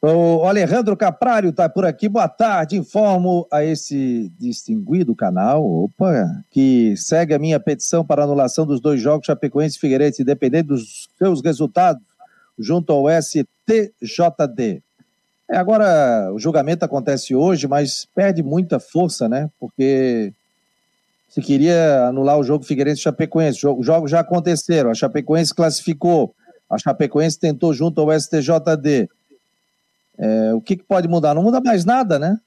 O Alejandro Caprário está por aqui. Boa tarde. Informo a esse distinguido canal, opa, que segue a minha petição para anulação dos dois jogos Chapecoense e Figueirense, independente dos seus resultados, junto ao STJD. É, agora, o julgamento acontece hoje, mas perde muita força, né? Porque se queria anular o jogo Figueirense e Chapecoense, os jogos já aconteceram, a Chapecoense classificou, a Chapecoense tentou junto ao STJD é, o que, que, pode mudar? Não muda mais nada, né?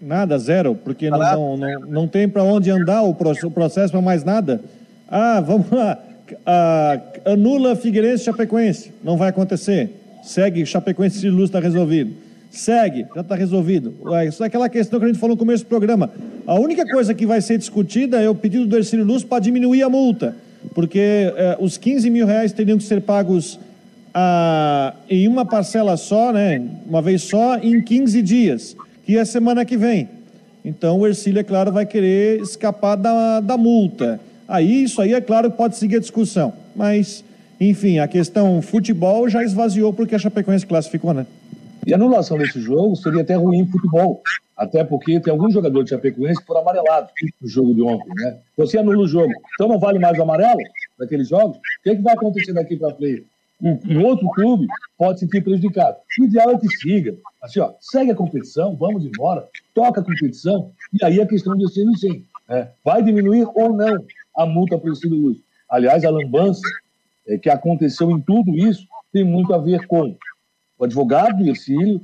Nada, zero, porque não, não, não, não, tem para onde andar o processo para mais nada. Ah, vamos lá. Ah, anula Figueirense Chapecoense. Não vai acontecer. Segue Chapecoense e Luz está resolvido. Segue, já está resolvido. Isso é aquela questão que a gente falou no começo do programa. A única coisa que vai ser discutida é o pedido do Ercílio Luz para diminuir a multa, porque eh, os 15 mil reais teriam que ser pagos ah, em uma parcela só, né, uma vez só, em 15 dias, que é semana que vem. Então o Ercílio, é claro, vai querer escapar da, da multa. Aí isso aí, é claro, pode seguir a discussão. Mas, enfim, a questão futebol já esvaziou porque a Chapecoense classificou, né? E a anulação desse jogo seria até ruim futebol. Até porque tem alguns jogadores de Chapecoense que foram amarelados no jogo de ontem, né? Você anula o jogo, então não vale mais o amarelo daqueles jogos? O que, é que vai acontecer daqui para frente? um, outro clube pode se sentir prejudicado. O ideal é que siga. Assim, ó, segue a competição, vamos embora, toca a competição, e aí a questão de ser sim. Né? Vai diminuir ou não a multa para o Ciro Luz. Aliás, a lambança é, que aconteceu em tudo isso tem muito a ver com o advogado do Ercílio,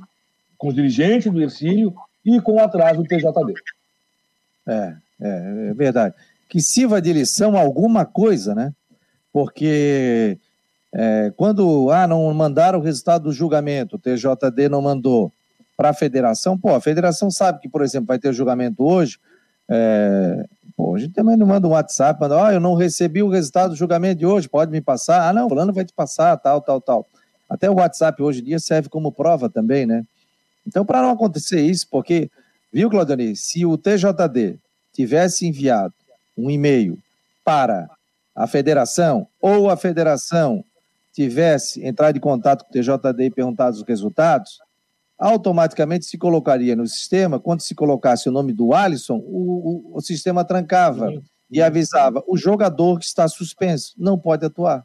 com os dirigentes do Ercílio e com o atraso do TJD. É, é, é verdade. Que sirva de lição alguma coisa, né? Porque é, quando ah, não mandaram o resultado do julgamento, o TJD não mandou para a federação, pô, a federação sabe que, por exemplo, vai ter julgamento hoje. É, gente também não manda um WhatsApp, manda, ah, eu não recebi o resultado do julgamento de hoje, pode me passar? Ah, não, fulano vai te passar, tal, tal, tal. Até o WhatsApp hoje em dia serve como prova também, né? Então, para não acontecer isso, porque, viu, Claudionei, se o TJD tivesse enviado um e-mail para a federação ou a federação tivesse entrado em contato com o TJD e perguntado os resultados, automaticamente se colocaria no sistema, quando se colocasse o nome do Alisson, o, o, o sistema trancava Sim. e avisava, o jogador que está suspenso não pode atuar.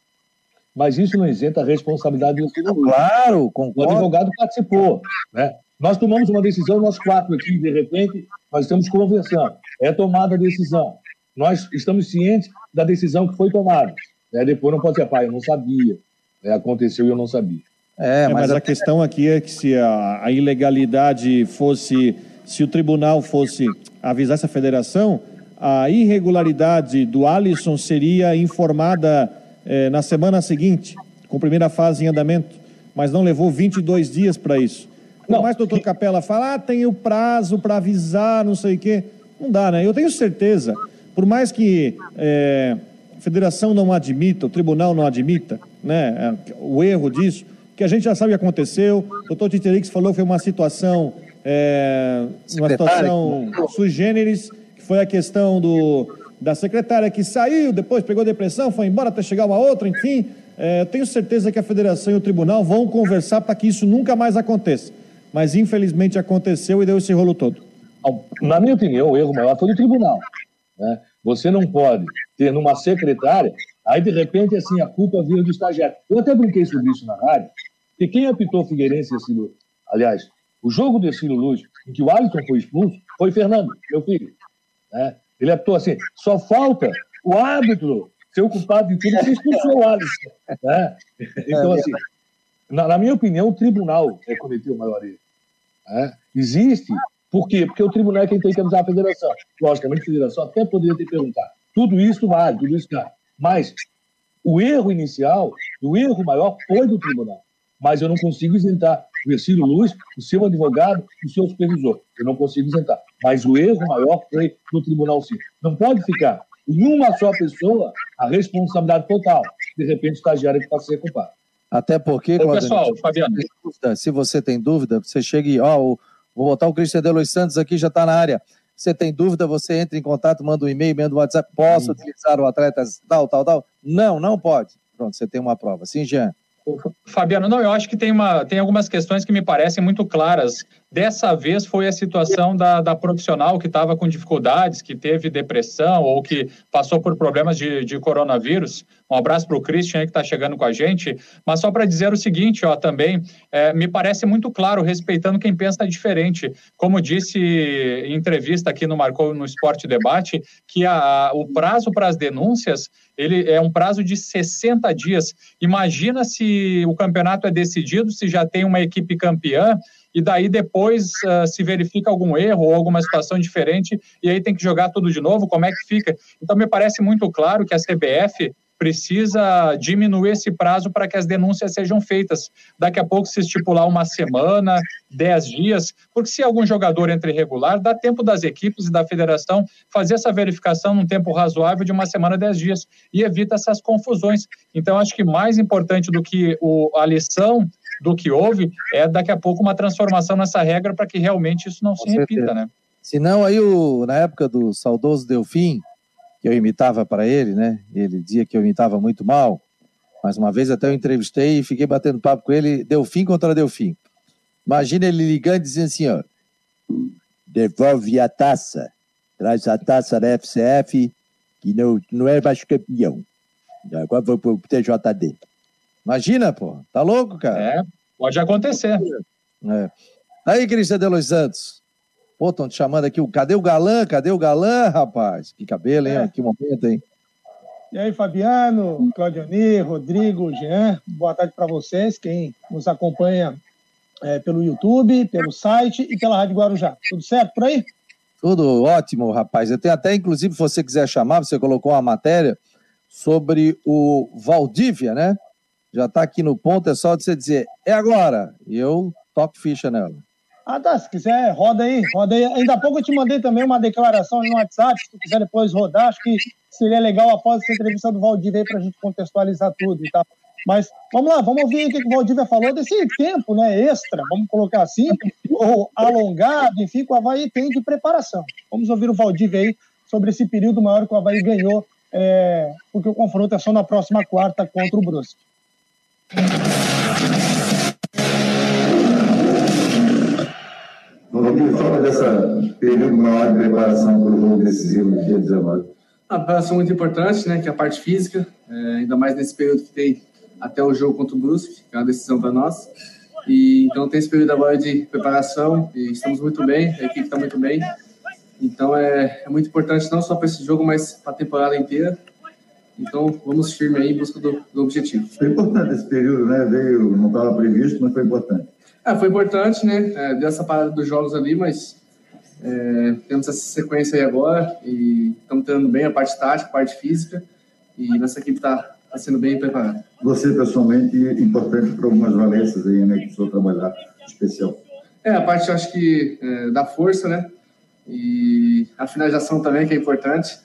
Mas isso não isenta a responsabilidade do jogador. Claro, concordo. O advogado participou, né? Nós tomamos uma decisão, nós quatro aqui, de repente, nós estamos conversando. É tomada a decisão. Nós estamos cientes da decisão que foi tomada. Né? Depois não pode ser, pai, eu não sabia, é, aconteceu e eu não sabia. É, mas, é, mas a, a questão aqui é que se a, a, ilegalidade fosse, se o tribunal fosse avisar essa federação, a irregularidade do Alisson seria informada é, na semana seguinte, com a primeira fase em andamento, mas não levou 22 dias para isso. Por não, mais o doutor que... Capela fala, ah, tem o prazo para avisar, não sei o quê. Não dá, né? Eu tenho certeza, por mais que é, a federação não admita, o tribunal não admita né, o erro disso, que a gente já sabe o que aconteceu. O doutor Titerix falou que foi uma situação, é, uma situação sui generis, que foi a questão do, da secretária que saiu, depois pegou depressão, foi embora até chegar uma outra, enfim. É, eu tenho certeza que a federação e o tribunal vão conversar para que isso nunca mais aconteça. Mas infelizmente aconteceu e deu esse rolo todo. Na minha opinião, o erro maior foi do tribunal. Né? Você não pode ter numa secretária, aí de repente assim a culpa vira do estagiário. Eu até brinquei sobre isso na rádio, que quem apitou Figueirense e Ciro, aliás, o jogo do Ciro Luz, em que o Alisson foi expulso, foi Fernando, meu filho. Né? Ele apitou assim, só falta o árbitro ser o culpado de tudo que expulsou o Alisson. Né? Então, assim, na, na, minha opinião, o tribunal é cometeu o maior erro. Né? Existe. Por quê? Porque o tribunal é quem tem que avisar a federação. Logicamente, a federação até poderia ter perguntado. Tudo isso vale, tudo isso vale. Mas o erro inicial, o erro maior foi do tribunal. Mas eu não consigo isentar o Ercílio Luz, o seu advogado, o seu supervisor. Eu não consigo isentar. Mas o erro maior foi do tribunal sim. Não pode ficar em uma só pessoa a responsabilidade total. De repente, o estagiário que passa a ser culpado. Até porque, Ô, pessoal, Fabiano. Se você tem dúvida, você chega e, ó, vou botar o Cristian de Los Santos aqui, já está na área. Você tem dúvida, você entra em contato, manda um e-mail, manda um WhatsApp. Posso utilizar o atleta tal, tal, tal? Não, não pode. Pronto, você tem uma prova. Sim, Jean. Fabiano, não, eu acho que tem, uma, tem algumas questões que me parecem muito claras. Dessa vez foi a situação da, da profissional que estava com dificuldades, que teve depressão ou que passou por problemas de, de coronavírus. Um abraço para o Christian que está chegando com a gente. Mas só para dizer o seguinte, ó, também, é, me parece muito claro, respeitando quem pensa diferente. Como disse em entrevista aqui no Marcou no Esporte Debate, que a, o prazo para as denúncias ele é um prazo de 60 dias. Imagina se o campeonato é decidido, se já tem uma equipe campeã, e daí depois uh, se verifica algum erro ou alguma situação diferente, e aí tem que jogar tudo de novo, como é que fica? Então, me parece muito claro que a CBF precisa diminuir esse prazo para que as denúncias sejam feitas. Daqui a pouco se estipular uma semana, dez dias, porque se algum jogador entra irregular, dá tempo das equipes e da federação fazer essa verificação num tempo razoável de uma semana, dez dias, e evita essas confusões. Então, acho que mais importante do que o, a lição do que houve é daqui a pouco uma transformação nessa regra para que realmente isso não Com se certeza. repita, né? Senão, aí, o, na época do saudoso Delfim, que eu imitava para ele, né? Ele dizia que eu imitava muito mal. Mas uma vez até eu entrevistei e fiquei batendo papo com ele, Delfim contra Delfim. Imagina ele ligando e dizendo assim, ó, devolve a taça, traz a taça da FCF, que não, não é mais campeão. Agora vou pro TJD. Imagina, pô, tá louco, cara? É, pode acontecer. É. Aí, Cristian de Los Santos, Pô, estão te chamando aqui. Cadê o galã? Cadê o galã, rapaz? Que cabelo, hein? É. Que momento, hein? E aí, Fabiano, Claudioni, Rodrigo, Jean, boa tarde para vocês, quem nos acompanha é, pelo YouTube, pelo site e pela Rádio Guarujá. Tudo certo por aí? Tudo ótimo, rapaz. Eu tenho até, inclusive, se você quiser chamar, você colocou uma matéria sobre o Valdívia, né? Já está aqui no ponto, é só você dizer, é agora. E eu toco ficha nela. Ah, tá. Se quiser, roda aí, roda aí. Ainda há pouco eu te mandei também uma declaração no WhatsApp. Se tu quiser depois rodar, acho que seria legal após essa entrevista do Valdívia aí para a gente contextualizar tudo e tal. Mas vamos lá, vamos ouvir o que o Valdívia falou desse tempo né, extra, vamos colocar assim, ou alongado, enfim, que o Havaí tem de preparação. Vamos ouvir o Valdívia aí sobre esse período maior que o Havaí ganhou, é, porque o confronto é só na próxima quarta contra o Brusque. O que fala dessa período maior de preparação para o jogo decisivo no dia 19? A preparação muito importante, né, que é a parte física, é, ainda mais nesse período que tem até o jogo contra o Brusque, que é uma decisão para nós. E então tem esse período agora de preparação e estamos muito bem, a equipe está muito bem. Então é, é muito importante não só para esse jogo, mas para a temporada inteira. Então vamos firme aí em busca do, do objetivo. Foi importante esse período, né? Veio, não estava previsto, mas foi importante. É, foi importante, né? É, deu essa parada dos jogos ali, mas é, temos essa sequência aí agora e estamos treinando bem a parte tática, a parte física e nossa equipe está tá sendo bem preparada. Você, pessoalmente, importante para algumas valências aí, né? Que precisou trabalhar especial. É, a parte, acho que, é, da força, né? E a finalização também, que é importante.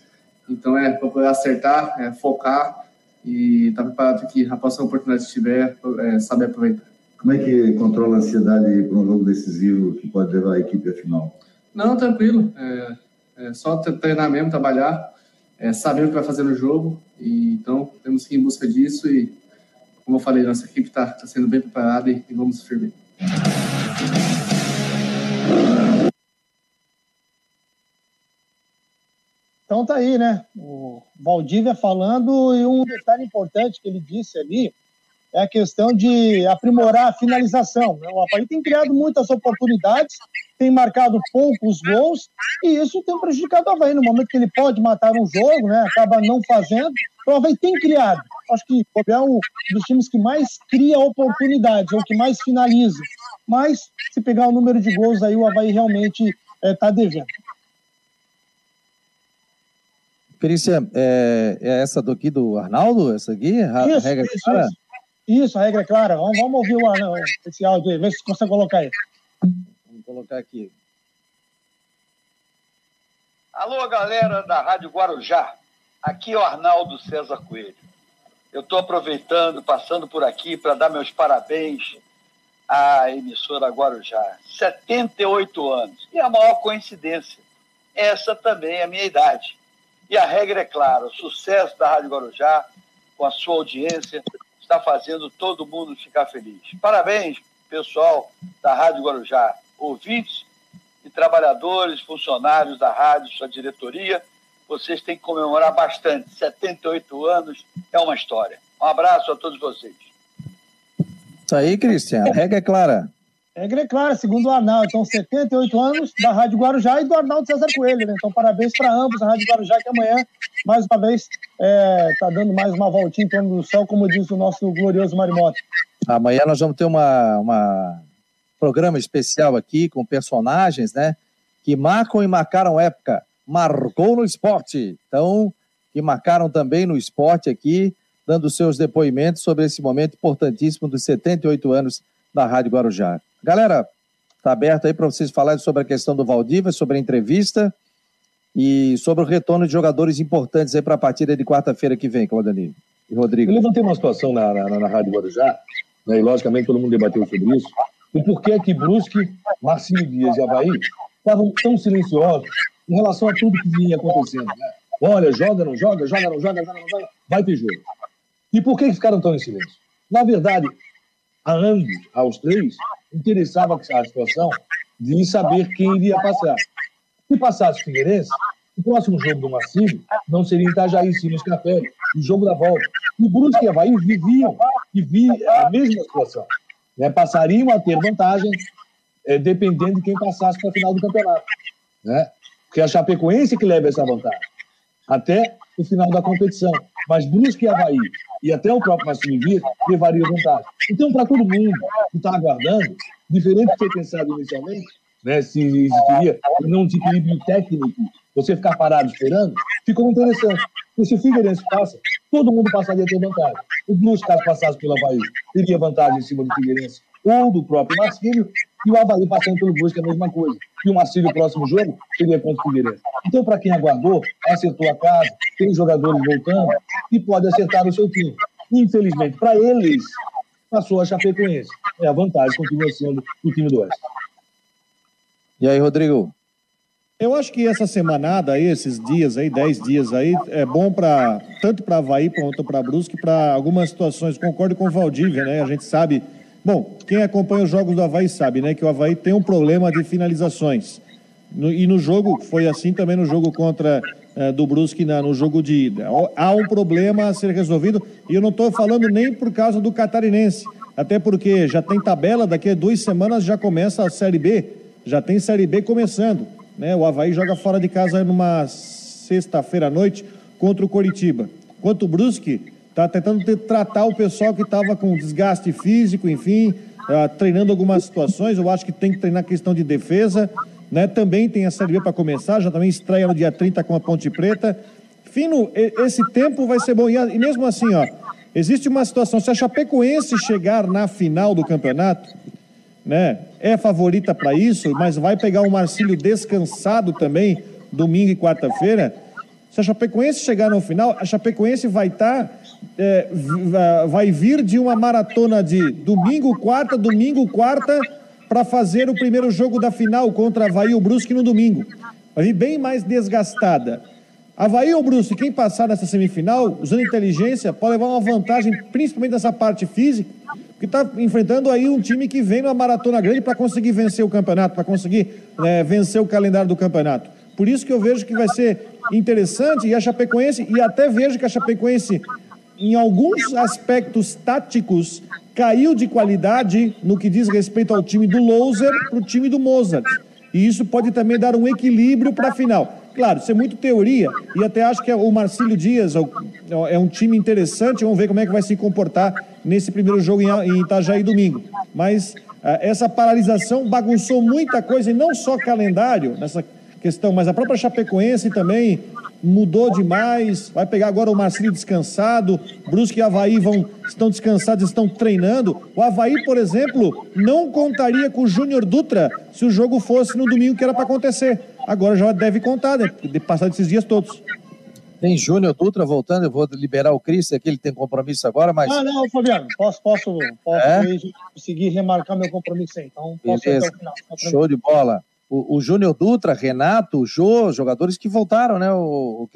Então, é procurar acertar, é, focar e estar tá preparado que a próxima oportunidade que tiver, é, saber aproveitar. Como é que controla a ansiedade para um jogo decisivo que pode levar a equipe à final? Não, tranquilo. É, é só treinar mesmo, trabalhar, é, saber o que vai fazer no jogo. E, então, temos que ir em busca disso e, como eu falei, nossa equipe está tá sendo bem preparada e, e vamos firme. Então tá aí, né? O Valdívia falando e um detalhe importante que ele disse ali é a questão de aprimorar a finalização. Né? O Havaí tem criado muitas oportunidades, tem marcado poucos gols e isso tem prejudicado o Havaí no momento que ele pode matar um jogo, né? acaba não fazendo. Então, o Havaí tem criado. Acho que é um dos times que mais cria oportunidades, ou que mais finaliza. Mas, se pegar o número de gols aí, o Havaí realmente está eh, é, devendo. Perícia, é, é essa daqui do Arnaldo? Essa aqui? Isso, regra isso? Isso. Isso, a regra é clara. Vamos, vamos ouvir o Arnaldo, esse áudio aí, ver se consegue colocar aí. Vamos colocar aqui. Alô, galera da Rádio Guarujá. Aqui é o Arnaldo César Coelho. Eu estou aproveitando, passando por aqui para dar meus parabéns à emissora Guarujá. 78 anos. E a maior coincidência, essa também é a minha idade. E a regra é clara: o sucesso da Rádio Guarujá, com a sua audiência, está fazendo todo mundo ficar feliz. Parabéns, pessoal da Rádio Guarujá, ouvintes e trabalhadores, funcionários da rádio, sua diretoria. Vocês têm que comemorar bastante. 78 anos é uma história. Um abraço a todos vocês. Isso aí, Cristian. A regra é clara. Regra é clara, segundo o Arnaldo. Então, 78 anos da Rádio Guarujá e do Arnaldo César Coelho. Né? Então, parabéns para ambos. A Rádio Guarujá, que amanhã, mais uma vez, está é, tá dando mais uma voltinha em torno do céu, como diz o nosso glorioso Marimoto. Amanhã nós vamos ter uma, uma programa especial aqui com personagens, né? Que marcam e marcaram época. Marcou no esporte. Então, que marcaram também no esporte aqui, dando seus depoimentos sobre esse momento importantíssimo dos 78 anos da Rádio Guarujá. Galera, está aberto aí para vocês falarem sobre a questão do Valdívia, sobre a entrevista e sobre o retorno de jogadores importantes aí para a partida de quarta-feira que vem, Claudani e Rodrigo. Eu levantei uma situação na, na, na Rádio Guarujá, né, e logicamente todo mundo debateu sobre isso, o porquê que Brusque, Marcinho Dias e Havaí estavam tão silenciosos em relação a tudo que vinha acontecendo. Né? Olha, joga, não joga, joga, não joga, joga, não joga, vai ter jogo. E por que ficaram tão em silêncio? Na verdade, a ambos, aos três, interessava a situação de saber quem iria passar. Se passasse o Figueirense, o próximo jogo do Marcílio não seria em Itajaí, sim, no Scarpelli, o jogo da volta. E Brusque e Havaí viviam e viam a mesma situação. Né? Passariam a ter vantagem é, dependendo de quem passasse para a final do campeonato. Né? Porque a Chapecoense que leva essa vantagem até o final da competição. Mas Brusque e Havaí e até o próprio Vieira levaria vantagem. Então, para todo mundo que está aguardando, diferente que foi pensado inicialmente, né, se existiria não desequilíbrio técnico, você ficar parado esperando, ficou interessante. Porque se o Figueirense passa, todo mundo passaria a ter vantagem. O Blues, caso passasse pelo Havaí, teria vantagem em cima do Figueirense ou do próprio Marcílio, e o Havaí passando pelo Brusque é a mesma coisa. E o Marcílio, próximo jogo, seria contra o Figueirense. Então, para quem aguardou, acertou a casa, tem jogadores voltando e pode acertar o seu time. Infelizmente, para eles, passou a Chapecoense. É a vantagem, continua sendo o time do Oeste. E aí, Rodrigo? Eu acho que essa semanada aí, esses dias aí, 10 dias aí, é bom para tanto para Havaí quanto para Brusque, para algumas situações. Concordo com o Valdívia, né? A gente sabe Bom, quem acompanha os jogos do Havaí sabe, né, que o Havaí tem um problema de finalizações. No, e no jogo, foi assim também no jogo contra é, do Brusque, na, no jogo de ida. Há um problema a ser resolvido, e eu não estou falando nem por causa do catarinense, até porque já tem tabela, daqui a duas semanas já começa a Série B, já tem Série B começando. Né? O Havaí joga fora de casa numa sexta-feira à noite contra o Coritiba. Quanto o Brusque, Está tentando tratar o pessoal que estava com desgaste físico, enfim, uh, treinando algumas situações. Eu acho que tem que treinar questão de defesa. Né? Também tem a Série B para começar, já também estreia no dia 30 com a Ponte Preta. Fino, esse tempo vai ser bom. E, e mesmo assim, ó, existe uma situação, se a Chapecoense chegar na final do campeonato, né, é favorita para isso, mas vai pegar o Marcílio descansado também, domingo e quarta-feira. Se a Chapecoense chegar no final, a Chapecoense vai estar. Tá, é, vai vir de uma maratona de domingo, quarta, domingo, quarta, para fazer o primeiro jogo da final contra Havaí ou Brusque no domingo. Vai vir bem mais desgastada. Havaí ou Brusque, quem passar nessa semifinal, usando inteligência, pode levar uma vantagem, principalmente nessa parte física, porque está enfrentando aí um time que vem numa maratona grande para conseguir vencer o campeonato, para conseguir é, vencer o calendário do campeonato. Por isso que eu vejo que vai ser interessante e a Chapecoense, e até vejo que a Chapecoense, em alguns aspectos táticos, caiu de qualidade no que diz respeito ao time do Loser para o time do Mozart. E isso pode também dar um equilíbrio para a final. Claro, isso é muito teoria, e até acho que o Marcílio Dias é um time interessante, vamos ver como é que vai se comportar nesse primeiro jogo em Itajaí domingo. Mas ah, essa paralisação bagunçou muita coisa, e não só calendário nessa questão, mas a própria Chapecoense também mudou demais. Vai pegar agora o Marcílio descansado. Brusque e Havaí vão, estão descansados, estão treinando. O Havaí, por exemplo, não contaria com o Júnior Dutra se o jogo fosse no domingo que era para acontecer. Agora já deve contar, né? De passar desses dias todos. Tem Júnior Dutra voltando, eu vou liberar o Cris, aqui ele tem compromisso agora, mas. Ah, não, Fabiano, posso, posso, posso é? conseguir remarcar meu compromisso aí, então posso Beleza. ir até o final. Show de bola. O, o Júnior Dutra, Renato, Jô, jogadores que voltaram, né, o, o?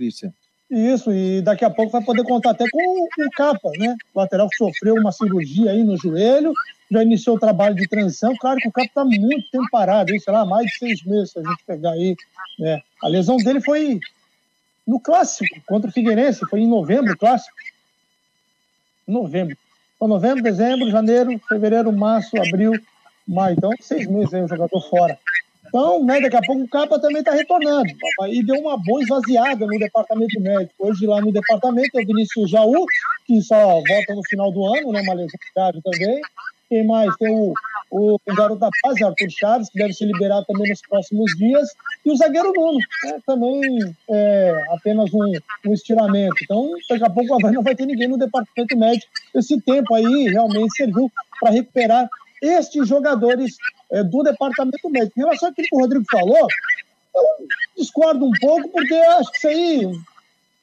Isso, e daqui a pouco vai poder contar até com o, Capa, né? O lateral que sofreu uma cirurgia aí no joelho, já iniciou o trabalho de transição. Claro que o Capa está muito tempo parado, sei lá, mais de seis meses, se a gente pegar aí. Né? A lesão dele foi no clássico contra o Figueirense, foi em novembro, clássico. Novembro. Então, novembro, dezembro, janeiro, fevereiro, março, abril, maio. Então, seis meses aí o jogador fora. Então, né, daqui a pouco o Capa também está retornando. E deu uma boa esvaziada no departamento médico. Hoje, lá no departamento, é o Vinícius Jaú, que só volta no final do ano, né, uma lesão também. Quem mais? Tem o, o, garoto da paz, Arthur Chaves, que deve se liberar também nos próximos dias, e o zagueiro Nuno, né, também é apenas um, um estiramento. Então, daqui a pouco o Havaí não vai ter ninguém no departamento médico. Esse tempo aí realmente serviu para recuperar estes jogadores é, do departamento médico. Em relação àquilo que o Rodrigo falou, eu discordo um pouco, porque acho que isso aí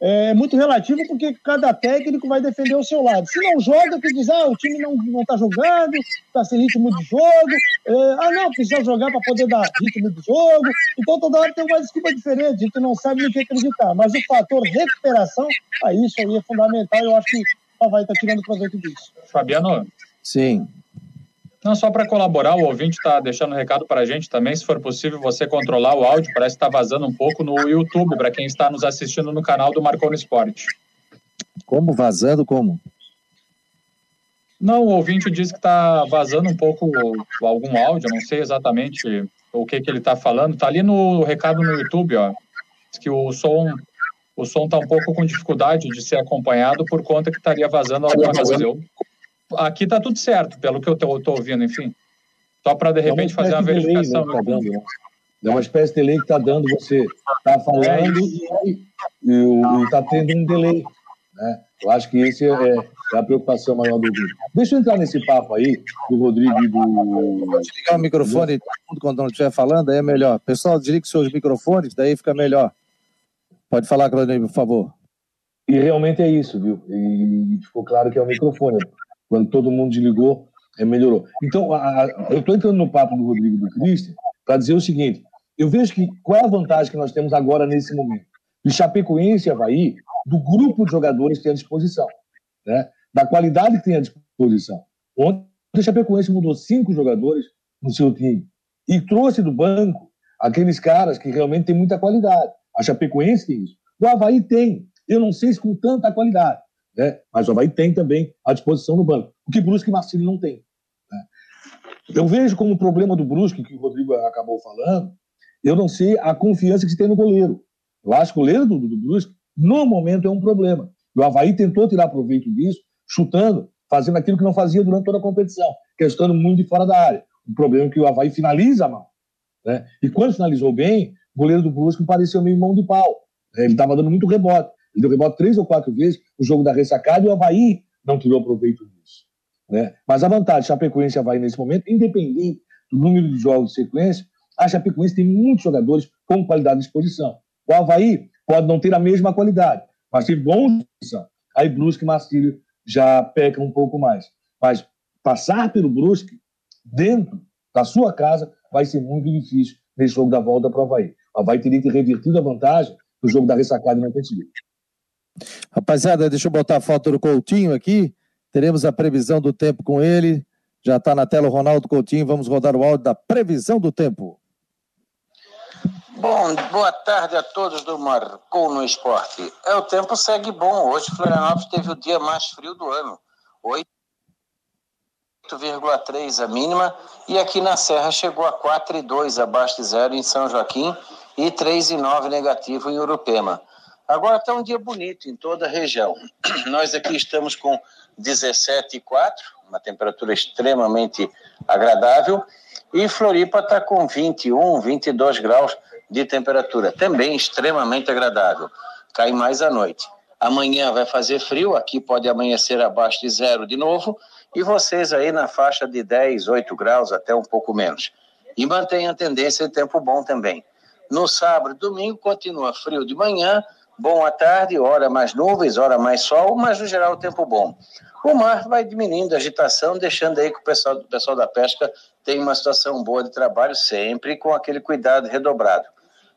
é muito relativo porque cada técnico vai defender o seu lado. Se não joga, que diz, ah, o time não, não tá jogando, tá sem ritmo de jogo, é, ah, não, precisa jogar para poder dar ritmo de jogo. Então toda hora tem uma desculpa diferente, a gente não sabe no que acreditar. Mas o fator recuperação, aí isso aí é fundamental, eu acho que o vai estar tá tirando proveito disso. Fabiano? Sim. Não, só para colaborar, o ouvinte está deixando um recado para a gente também, se for possível você controlar o áudio, parece que está vazando um pouco no YouTube, para quem está nos assistindo no canal do Marconi Esporte. Como vazando, como? Não, o ouvinte disse que está vazando um pouco algum áudio, não sei exatamente o que, que ele está falando. Está ali no recado no YouTube, ó. Diz que o som o som está um pouco com dificuldade de ser acompanhado por conta que estaria vazando alguma coisa. Eu aqui está tudo certo, pelo que eu estou ouvindo, enfim. Só para, de repente, fazer uma verificação. Delay, né, tá dando, né? É uma espécie de delay que está dando, você está falando é e está tendo um delay. Né? Eu acho que esse é, é a preocupação maior do vídeo. Deixa eu entrar nesse papo aí do Rodrigo e do. Desligar o microfone do... mundo quando não estiver falando, aí é melhor. Pessoal, desligue seus microfones, daí fica melhor. Pode falar, Claudinei, por favor. E realmente é isso, viu? E ficou claro que é o microfone. Quando todo mundo desligou, é, melhorou. Então, a, a, eu estou entrando no papo do Rodrigo e do Cristian para dizer o seguinte: eu vejo que qual é a vantagem que nós temos agora nesse momento? De Chapecoense e Havaí, do grupo de jogadores que tem à disposição, né? da qualidade que tem à disposição. Ontem, o Chapecoense mudou cinco jogadores no seu time e trouxe do banco aqueles caras que realmente têm muita qualidade. A Chapecoense tem isso. O Havaí tem. Eu não sei se com tanta qualidade, né? mas o Havaí tem também à disposição no banco, o que Brusque e Marcílio não tem. Né? Eu vejo como problema do Brusque, que o Rodrigo acabou falando, eu não sei a confiança que se tem no goleiro. Eu acho que o goleiro do, do Brusque, no momento, é um problema. O Havaí tentou tirar proveito disso, chutando, fazendo aquilo que não fazia durante toda a competição, que muito de fora da área. O problema é que o Havaí finaliza mal. Né? E quando finalizou bem, o goleiro do Brusque pareceu meio mão de pau. Ele estava dando muito rebote. Ele deu rebote três ou quatro vezes no jogo da ressacada e o Havaí não tirou proveito disso. Né? Mas a vantagem Chapecoense e Havaí nesse momento, independente do número de jogos de sequência, a Chapecoense tem muitos jogadores com qualidade de exposição. O Havaí pode não ter a mesma qualidade, mas tem bons exposição. Aí Brusque e Marcílio já pecam um pouco mais. Mas passar pelo Brusque dentro da sua casa vai ser muito difícil nesse jogo da volta para o Havaí. O Havaí teria que ter revertido a vantagem do jogo da ressacada e não conseguiu. Rapaziada, deixa eu botar a foto do Coutinho aqui. Teremos a previsão do tempo com ele. Já está na tela o Ronaldo Coutinho. Vamos rodar o áudio da previsão do tempo. Bom, boa tarde a todos do Marcou no Esporte. É, o tempo segue bom. Hoje Florianópolis teve o dia mais frio do ano. 8,3 a mínima. E aqui na Serra chegou a 4,2 abaixo de zero em São Joaquim e 3,9 negativo em Urupema. Agora está um dia bonito em toda a região. Nós aqui estamos com 17,4, uma temperatura extremamente agradável. E Floripa está com 21, 22 graus de temperatura, também extremamente agradável. Cai mais à noite. Amanhã vai fazer frio, aqui pode amanhecer abaixo de zero de novo, e vocês aí na faixa de 10, 8 graus, até um pouco menos. E mantém a tendência de tempo bom também. No sábado e domingo continua frio de manhã, bom à tarde, hora mais nuvens, hora mais sol, mas no geral tempo bom. O mar vai diminuindo a agitação, deixando aí que o pessoal, o pessoal da pesca tem uma situação boa de trabalho sempre com aquele cuidado redobrado.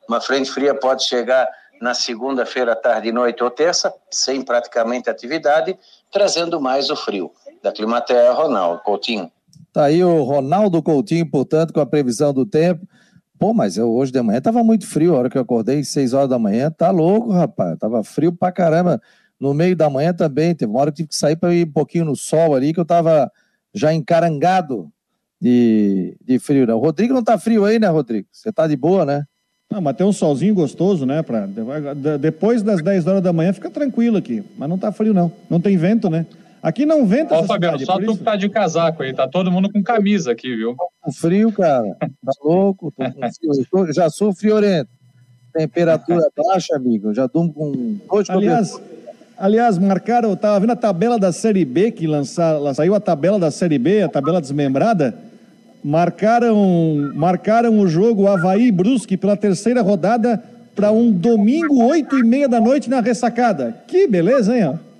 Uma frente fria pode chegar na segunda-feira, tarde, noite ou terça, sem praticamente atividade, trazendo mais o frio. Da Climaterra, Ronaldo Coutinho. Tá aí o Ronaldo Coutinho, portanto, com a previsão do tempo. Pô, mas eu, hoje de manhã tava muito frio, a hora que eu acordei, 6 horas da manhã, tá louco, rapaz. Tava frio pra caramba. No meio da manhã também, teve uma hora que tive que sair para ir um pouquinho no sol ali, que eu tava já encarangado de, de frio, né? O Rodrigo não tá frio aí, né, Rodrigo? Você tá de boa, né? Não, mas tem um solzinho gostoso, né? Pra, depois das 10 horas da manhã fica tranquilo aqui. Mas não tá frio, não. Não tem vento, né? Aqui não venta Ó, Fabiano, cidade, só tu isso... que tá de casaco aí, tá todo mundo com camisa aqui, viu? Com frio, cara. Tá louco? Tô com frio. já sou friorento. Temperatura baixa, amigo. Já durmo com dois Aliás, aliás, marcaram, eu tava vendo a tabela da Série B, que lançar, saiu a tabela da Série B, a tabela desmembrada. Marcaram, marcaram o jogo Havaí Brusque pela terceira rodada para um domingo, oito e meia da noite na ressacada. Que beleza, hein? Ó?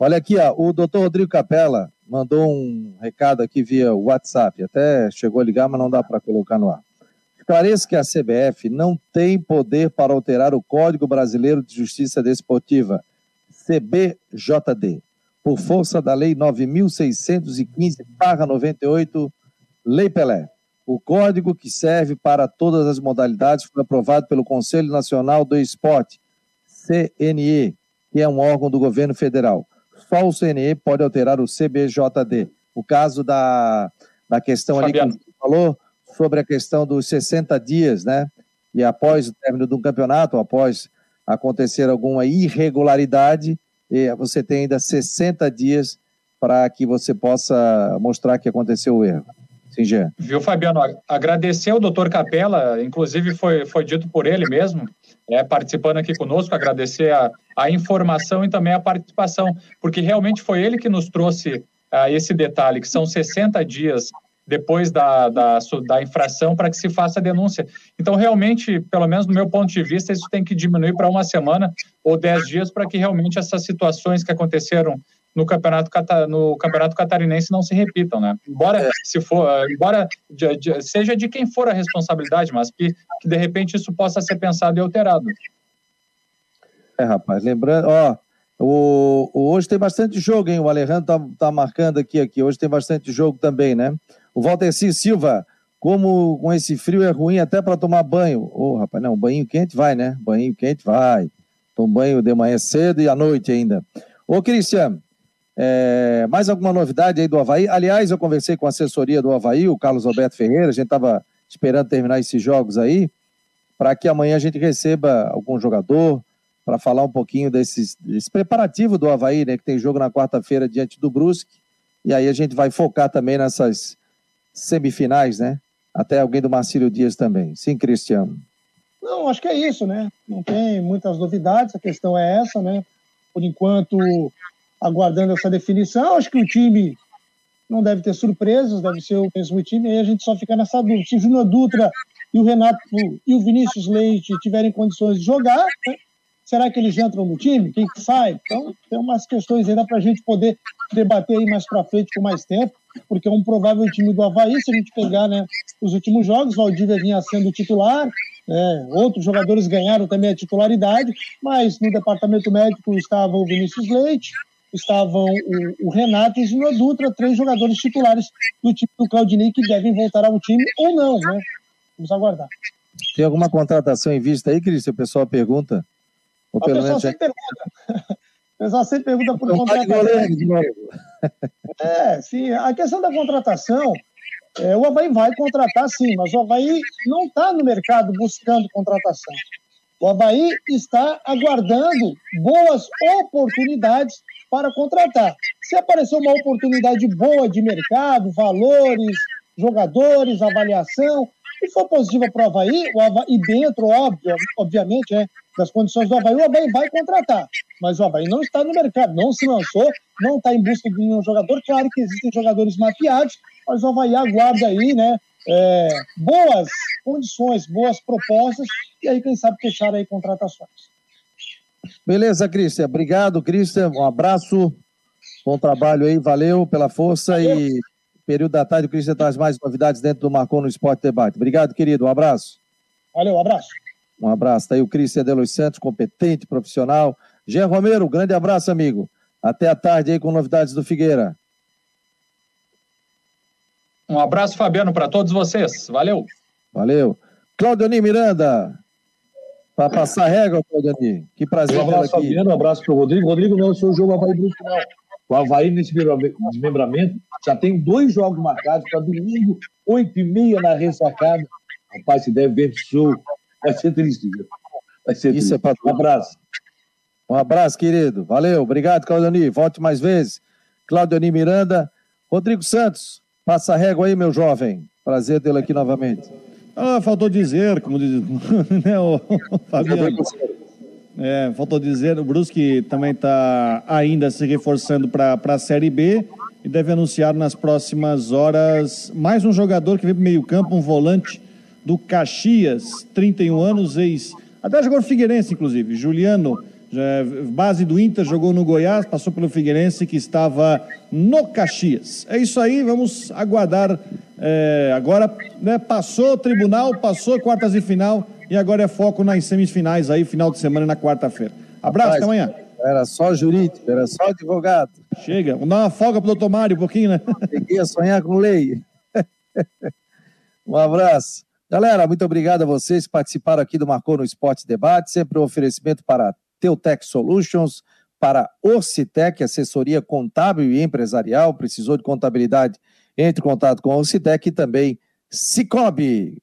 Olha aqui, ó, o doutor Rodrigo Capella mandou um recado aqui via WhatsApp. Até chegou a ligar, mas não dá para colocar no ar. Esclareço que a CBF não tem poder para alterar o Código Brasileiro de Justiça Desportiva, CBJD, por força da Lei 9615-98, Lei Pelé. O código que serve para todas as modalidades foi aprovado pelo Conselho Nacional do Esporte, CNE, que é um órgão do governo federal só o CNE pode alterar o CBJD. O caso da, da questão Fabiano. ali que você falou, sobre a questão dos 60 dias, né? E após o término do campeonato, após acontecer alguma irregularidade, você tem ainda 60 dias para que você possa mostrar que aconteceu o erro. Sim, Jean. Viu, Fabiano? Agradecer ao doutor Capella, inclusive foi, foi dito por ele mesmo, é, participando aqui conosco, agradecer a, a informação e também a participação, porque realmente foi ele que nos trouxe uh, esse detalhe, que são 60 dias depois da, da, da infração para que se faça a denúncia. Então, realmente, pelo menos do meu ponto de vista, isso tem que diminuir para uma semana ou dez dias para que realmente essas situações que aconteceram no campeonato, no campeonato catarinense não se repitam, né? Embora é. se for, embora de, de, seja de quem for a responsabilidade, mas que, que de repente isso possa ser pensado e alterado. É, rapaz, lembrando, ó, o, o, hoje tem bastante jogo, hein? O Alejandro tá, tá marcando aqui, aqui. Hoje tem bastante jogo também, né? O Valterci Silva, como com esse frio é ruim até para tomar banho. Ô, oh, rapaz, não, banho quente vai, né? Banho quente vai. Toma banho de manhã cedo e à noite ainda. Ô, Cristiano, é, mais alguma novidade aí do Havaí? Aliás, eu conversei com a assessoria do Havaí, o Carlos Alberto Ferreira, a gente estava esperando terminar esses jogos aí, para que amanhã a gente receba algum jogador para falar um pouquinho desses, desse preparativo do Havaí, né? Que tem jogo na quarta-feira diante do Brusque. E aí a gente vai focar também nessas semifinais, né? Até alguém do Marcílio Dias também. Sim, Cristiano. Não, acho que é isso, né? Não tem muitas novidades, a questão é essa, né? Por enquanto, aguardando essa definição. Acho que o time não deve ter surpresas, deve ser o mesmo time, aí a gente só fica nessa dúvida. Se o Júnior Dutra e o Renato e o Vinícius Leite tiverem condições de jogar, né? será que eles entram no time? Quem que sai? Então, tem umas questões ainda para a gente poder debater aí mais para frente com mais tempo, porque é um provável time do Havaí, se a gente pegar né, os últimos jogos, Valdívia vinha sendo titular, né, outros jogadores ganharam também a titularidade, mas no departamento médico estava o Vinícius Leite, estavam o, o Renato e o Júnior Dutra, três jogadores titulares do time do Claudinei que devem voltar ao time ou não, né? Vamos aguardar. Tem alguma contratação em vista aí, Cris? O pessoal pergunta. Ou pelo menos sempre pergunta. O pessoal sempre pergunta por contratação. É, sim. A questão da contratação, é, o Havaí vai contratar sim, mas o Havaí não está no mercado buscando contratação. O Havaí está aguardando boas oportunidades para contratar. Se aparecer uma oportunidade boa de mercado, valores, jogadores, avaliação, e for positiva para o Havaí, o e dentro, óbvio, obviamente, né, das condições do Havaí, o Havaí vai contratar. Mas o Havaí não está no mercado, não se lançou, não está em busca de nenhum jogador. Claro que existem jogadores mapeados, mas o Havaí aguarda aí, né? É, boas condições, boas propostas, e aí, quem sabe, fechar aí contratações. Beleza, Cristian. Obrigado, Cristian. Um abraço. Bom trabalho aí, valeu pela força valeu. e período da tarde o Cristian traz mais novidades dentro do Marcon no Esporte Debate. Obrigado, querido. Um abraço. Valeu, um abraço. Um abraço. Está aí o Cristian Delos Santos, competente, profissional. Jean Romero, grande abraço, amigo. Até a tarde aí com novidades do Figueira. Um abraço, Fabiano, para todos vocês. Valeu. Valeu. Claudio Miranda, para passar régua, Claudiani. Que prazer. Um abraço, aqui. Fabiano, um abraço para o Rodrigo. Rodrigo, não é o seu jogo Havaí Brusque, não. O Havaí, nesse desmembramento, já tem dois jogos marcados para domingo, oito e meia na ressacada. Rapaz, se der vento sul, vai ser triste. Viu? Vai ser Isso triste. é para Um abraço. Um abraço, querido. Valeu. Obrigado, Claudiani. Volte mais vezes. Claudiani Miranda. Rodrigo Santos, passa a régua aí, meu jovem. Prazer tê-lo aqui novamente. Ah, faltou dizer, como diz né, o Fabiano. É, faltou dizer, o Brusque também está ainda se reforçando para a Série B e deve anunciar nas próximas horas mais um jogador que vem para meio campo, um volante do Caxias, 31 anos, ex... Até jogou Figueirense, inclusive, Juliano base do Inter, jogou no Goiás, passou pelo Figueirense, que estava no Caxias. É isso aí, vamos aguardar. É, agora né, passou o tribunal, passou quartas e final, e agora é foco nas semifinais aí, final de semana na quarta-feira. Abraço, Rapaz, até amanhã. Era só jurídico, era só advogado. Chega, vamos dar uma folga pro doutor Mário um pouquinho, né? Peguei a sonhar com lei. um abraço. Galera, muito obrigado a vocês que participaram aqui do Marcou no Esporte Debate, sempre um oferecimento para Teutec Solutions, para Orcitec, assessoria contábil e empresarial. Precisou de contabilidade? Entre em contato com a Orcitec e também Cicobi.